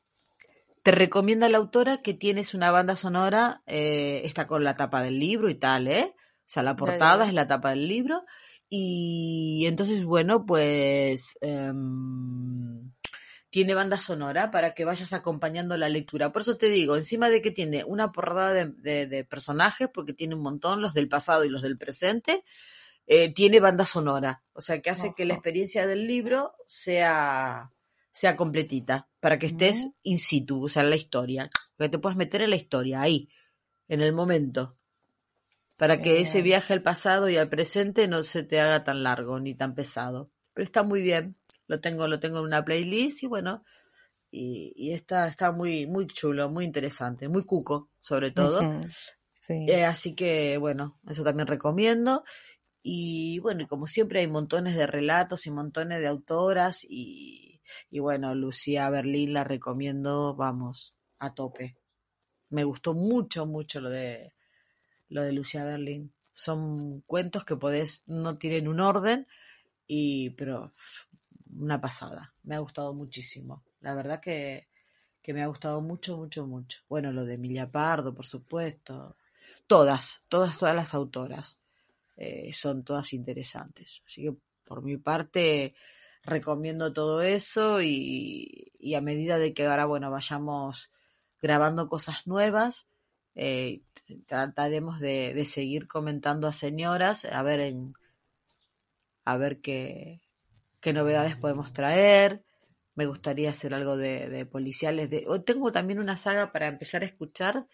Speaker 2: Te recomienda la autora que tienes una banda sonora, eh, está con la tapa del libro y tal, ¿eh? O sea, la
Speaker 3: ya,
Speaker 2: portada
Speaker 3: ya.
Speaker 2: es la tapa del libro. Y entonces, bueno, pues em, tiene banda sonora para que vayas acompañando la lectura. Por eso te digo, encima de que tiene una porrada de, de- de personajes, porque tiene un montón, los del pasado y los del presente, eh, tiene banda sonora. O sea, que hace que la experiencia del libro sea, sea completita, para que estés in situ, o sea, en la historia. Que te puedas meter en la historia, ahí, en el momento. Para que ese viaje al pasado y al presente no se te haga tan largo ni tan pesado. Pero está muy bien. Lo tengo, lo tengo en una playlist y bueno, y, y está, está muy, muy chulo, muy interesante, muy cuco, sobre todo.
Speaker 3: Sí.
Speaker 2: Eh, así que, bueno, eso también recomiendo. Y bueno, como siempre hay montones de relatos y montones de autoras y, y bueno, Lucía Berlín la recomiendo, vamos, a tope. Me gustó mucho, mucho lo de lo de Lucía Berlín. Son cuentos que podés, no tienen un orden, y pero una pasada. Me ha gustado muchísimo. La verdad que, que me ha gustado mucho, mucho, mucho. Bueno, lo de Emilia Pardo, por supuesto. Todas, todas, todas las autoras eh, son todas interesantes. Así que por mi parte recomiendo todo eso y, y a medida de que ahora, bueno, vayamos grabando cosas nuevas, eh, trataremos de, seguir comentando a señoras, a ver en a ver qué, novedades podemos traer. Me gustaría hacer algo de, policiales. De, o tengo también una saga para empezar a escuchar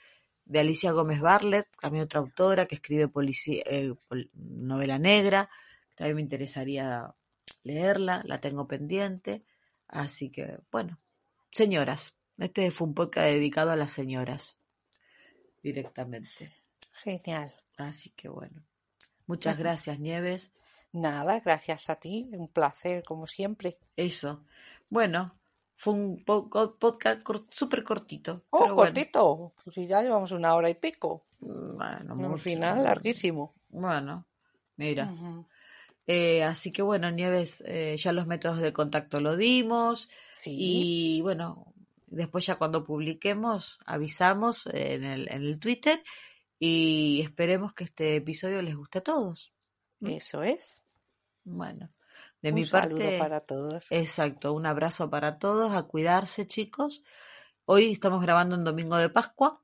Speaker 2: de Alicia Gómez Barlet, también otra autora que escribe eh, novela negra. También me interesaría leerla, la tengo pendiente. Así que, bueno, señoras. Este fue un podcast dedicado a las señoras directamente.
Speaker 3: Genial.
Speaker 2: Así que, bueno. Muchas gracias, Nieves.
Speaker 3: Nada, gracias a ti. Un placer, como siempre.
Speaker 2: Eso. Bueno, fue un podcast súper cortito.
Speaker 3: Oh,
Speaker 2: pero bueno.
Speaker 3: cortito. Pues si ya llevamos una hora y pico.
Speaker 2: Bueno,
Speaker 3: Un final larguísimo.
Speaker 2: Bueno, mira. Eh, así que bueno, Nieves, eh, ya los métodos de contacto lo dimos.
Speaker 3: Sí.
Speaker 2: Y bueno, después ya cuando publiquemos avisamos en el, en el Twitter y esperemos que este episodio les guste a todos. ¿Mm?
Speaker 3: Eso es.
Speaker 2: Bueno, de mi parte.
Speaker 3: Un saludo para todos.
Speaker 2: Exacto, un abrazo para todos, a cuidarse chicos.
Speaker 4: Hoy estamos grabando un domingo de Pascua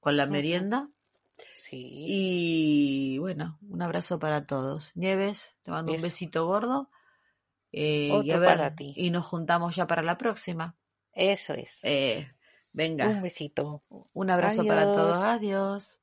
Speaker 4: con la merienda.
Speaker 3: Sí.
Speaker 4: Y bueno, un abrazo para todos. Nieves, te mando un besito gordo. Eh,
Speaker 3: Otro
Speaker 4: y, ver,
Speaker 3: para ti.
Speaker 4: y nos juntamos ya para la próxima.
Speaker 3: Eso es.
Speaker 4: Eh, venga.
Speaker 3: Un besito.
Speaker 4: Un abrazo para todos. Adiós.